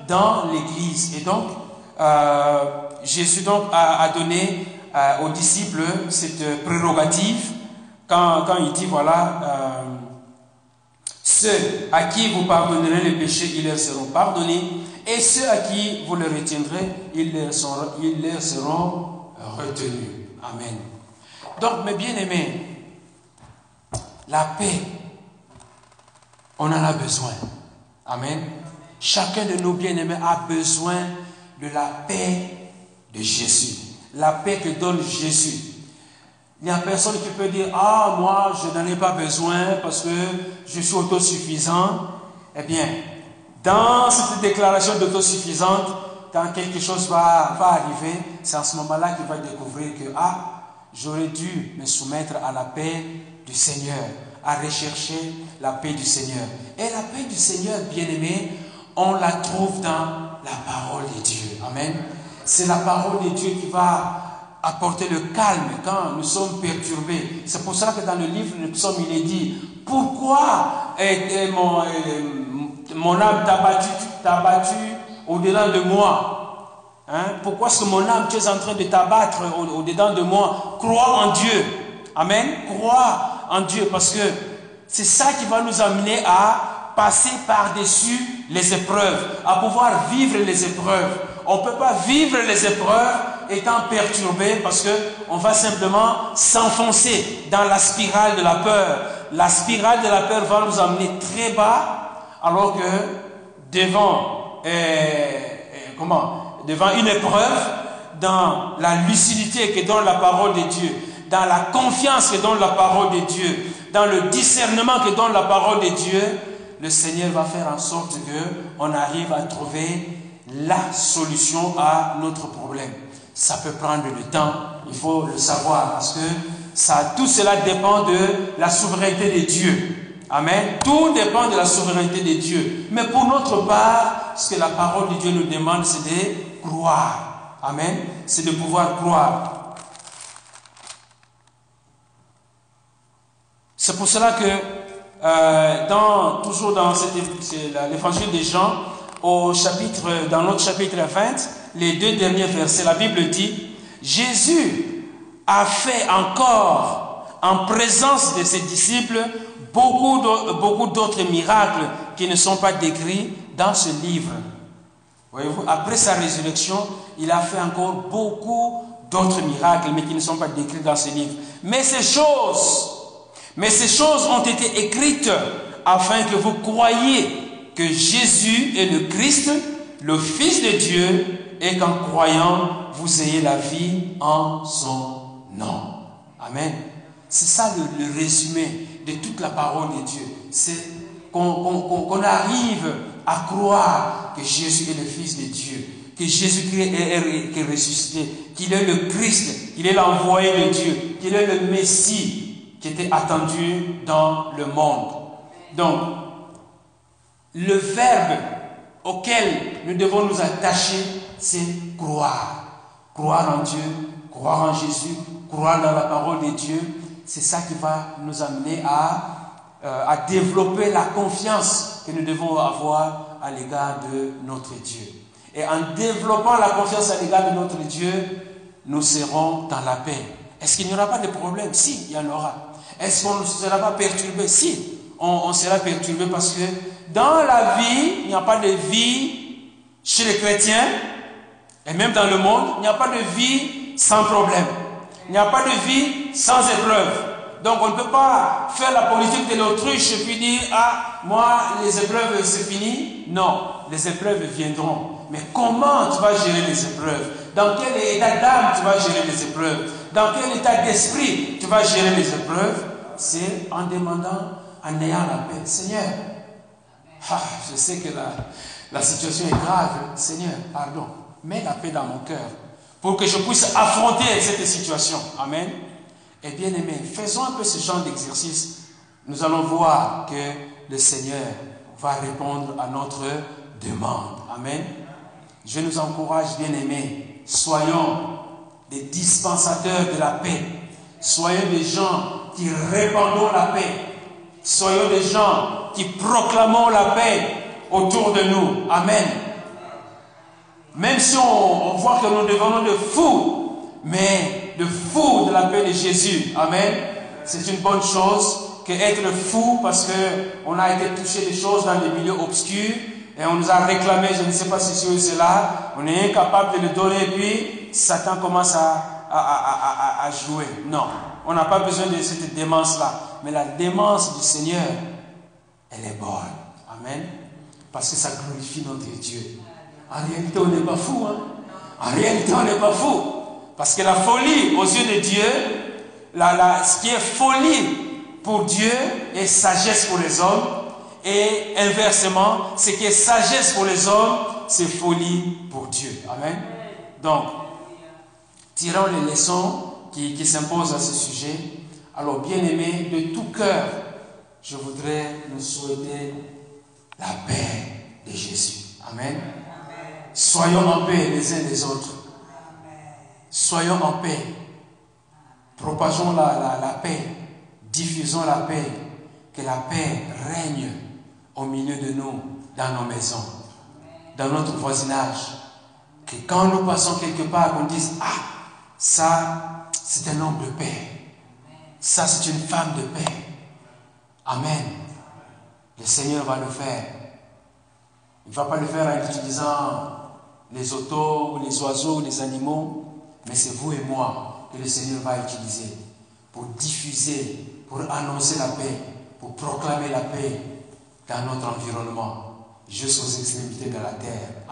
dans l'Église. Et donc, euh, Jésus donc a, donné euh, aux disciples cette prérogative quand, quand il dit voilà, euh, ceux à qui vous pardonnerez les péchés, ils leur seront pardonnés, et ceux à qui vous les retiendrez, ils leur seront, ils leur seront retenus. Amen. Donc, mes bien-aimés, la paix, on en a besoin. Amen. Chacun de nos bien-aimés a besoin de la paix Jésus. La paix que donne Jésus. Il n'y a personne qui peut dire, ah, moi, je n'en ai pas besoin parce que je suis autosuffisant. Eh bien, dans cette déclaration d'autosuffisante, quand quelque chose va, va arriver, c'est en ce moment-là qu'il va découvrir que, ah, j'aurais dû me soumettre à la paix du Seigneur, à rechercher la paix du Seigneur. Et la paix du Seigneur, bien-aimé, on la trouve dans la parole de Dieu. Amen. C'est la parole de Dieu qui va apporter le calme quand nous sommes perturbés. C'est pour ça que dans le livre de Psaume, il est dit, pourquoi est, mon, mon âme t'a battu, au-dedans de moi? Hein? Pourquoi est-ce que mon âme, tu es en train de t'abattre au-dedans de moi? Crois en Dieu. Amen. Crois en Dieu parce que c'est ça qui va nous amener à passer par-dessus les épreuves, à pouvoir vivre les épreuves on ne peut pas vivre les épreuves étant perturbé parce que on va simplement s'enfoncer dans la spirale de la peur. La spirale de la peur va nous amener très bas alors que devant, euh, euh, comment, devant une épreuve, dans la lucidité que donne la parole de Dieu, dans la confiance que donne la parole de Dieu, dans le discernement que donne la parole de Dieu, le Seigneur va faire en sorte que on arrive à trouver la solution à notre problème. Ça peut prendre du temps, il faut le savoir, parce que ça, tout cela dépend de la souveraineté de Dieu. Amen. Tout dépend de la souveraineté de Dieu. Mais pour notre part, ce que la parole de Dieu nous demande, c'est de croire. Amen. C'est de pouvoir croire. C'est pour cela que, euh, dans, toujours dans l'évangile des Jean, chapitre, dans notre chapitre 20, les deux derniers versets, la Bible dit, Jésus a fait encore, en présence de ses disciples, beaucoup d'autres miracles qui ne sont pas décrits dans ce livre. Voyez-vous, après sa résurrection, il a fait encore beaucoup d'autres miracles, mais qui ne sont pas décrits dans ce livre. Mais ces choses, mais ces choses ont été écrites afin que vous croyiez que Jésus est le Christ, le Fils de Dieu, et qu'en croyant, vous ayez la vie en son nom. Amen. C'est ça le, résumé de toute la parole de Dieu. C'est qu'on arrive à croire que Jésus est le Fils de Dieu, que Jésus-Christ est, est, ressuscité, qu'il est le Christ, qu'il est l'envoyé de Dieu, qu'il est le Messie qui était attendu dans le monde. Donc, le verbe auquel nous devons nous attacher, c'est croire. Croire en Dieu, croire en Jésus, croire dans la parole de Dieu, c'est ça qui va nous amener à, euh, à développer la confiance que nous devons avoir à l'égard de notre Dieu. Et en développant la confiance à l'égard de notre Dieu, nous serons dans la paix. Est-ce qu'il n'y aura pas de problème? Si, il y en aura. Est-ce qu'on ne sera pas perturbé? Si, on sera perturbé parce que dans la vie, il n'y a pas de vie chez les chrétiens, et même dans le monde, il n'y a pas de vie sans problème. Il n'y a pas de vie sans épreuve. Donc on ne peut pas faire la politique de l'autruche et puis dire, ah, moi, les épreuves, c'est fini. Non, les épreuves viendront. Mais comment tu vas gérer les épreuves? Dans quel état d'âme tu vas gérer les épreuves? Dans quel état d'esprit tu vas gérer les épreuves? C'est en demandant, en ayant la paix. Seigneur, ah, je sais que la, situation est grave. Seigneur, pardon. Mets la paix dans mon cœur pour que je puisse affronter cette situation. Amen. Et bien aimé, faisons un peu ce genre d'exercice. Nous allons voir que le Seigneur va répondre à notre demande. Amen. Je nous encourage, bien aimés, soyons des dispensateurs de la paix. Soyons des gens qui répandons la paix. Soyons des gens qui proclamons la paix autour de nous. Amen. Même si on, voit que nous devenons de fous, mais de fous de la paix de Jésus. Amen. C'est une bonne chose que être fou parce que on a été touché des choses dans des milieux obscurs et on nous a réclamé, je ne sais pas si c'est cela, on est incapable de le donner et puis Satan commence à, à, à, à jouer. Non, on n'a pas besoin de cette démence-là. Mais la démence du Seigneur, elle est bonne. Amen. Parce que ça glorifie notre Dieu. En réalité, on n'est pas fou. Hein? En réalité, on n'est pas fou. Parce que la folie aux yeux de Dieu, la, ce qui est folie pour Dieu est sagesse pour les hommes. Et inversement, ce qui est sagesse pour les hommes, c'est folie pour Dieu. Amen. Donc, tirons les leçons qui, qui s'imposent à ce sujet. Alors, bien aimé, de tout cœur, je voudrais nous souhaiter la paix de Jésus. Amen. Soyons en paix les uns les autres. Soyons en paix. Propageons la, la, paix. Diffusons la paix. Que la paix règne au milieu de nous, dans nos maisons, dans notre voisinage. Que quand nous passons quelque part, on dise, ah, ça, c'est un homme de paix. Ça, c'est une femme de paix. Amen. Le Seigneur va le faire. Il ne va pas le faire en utilisant les autos, les oiseaux, les animaux, mais c'est vous et moi que le Seigneur va utiliser pour diffuser, pour annoncer la paix, pour proclamer la paix dans notre environnement, jusqu'aux extrémités de la terre.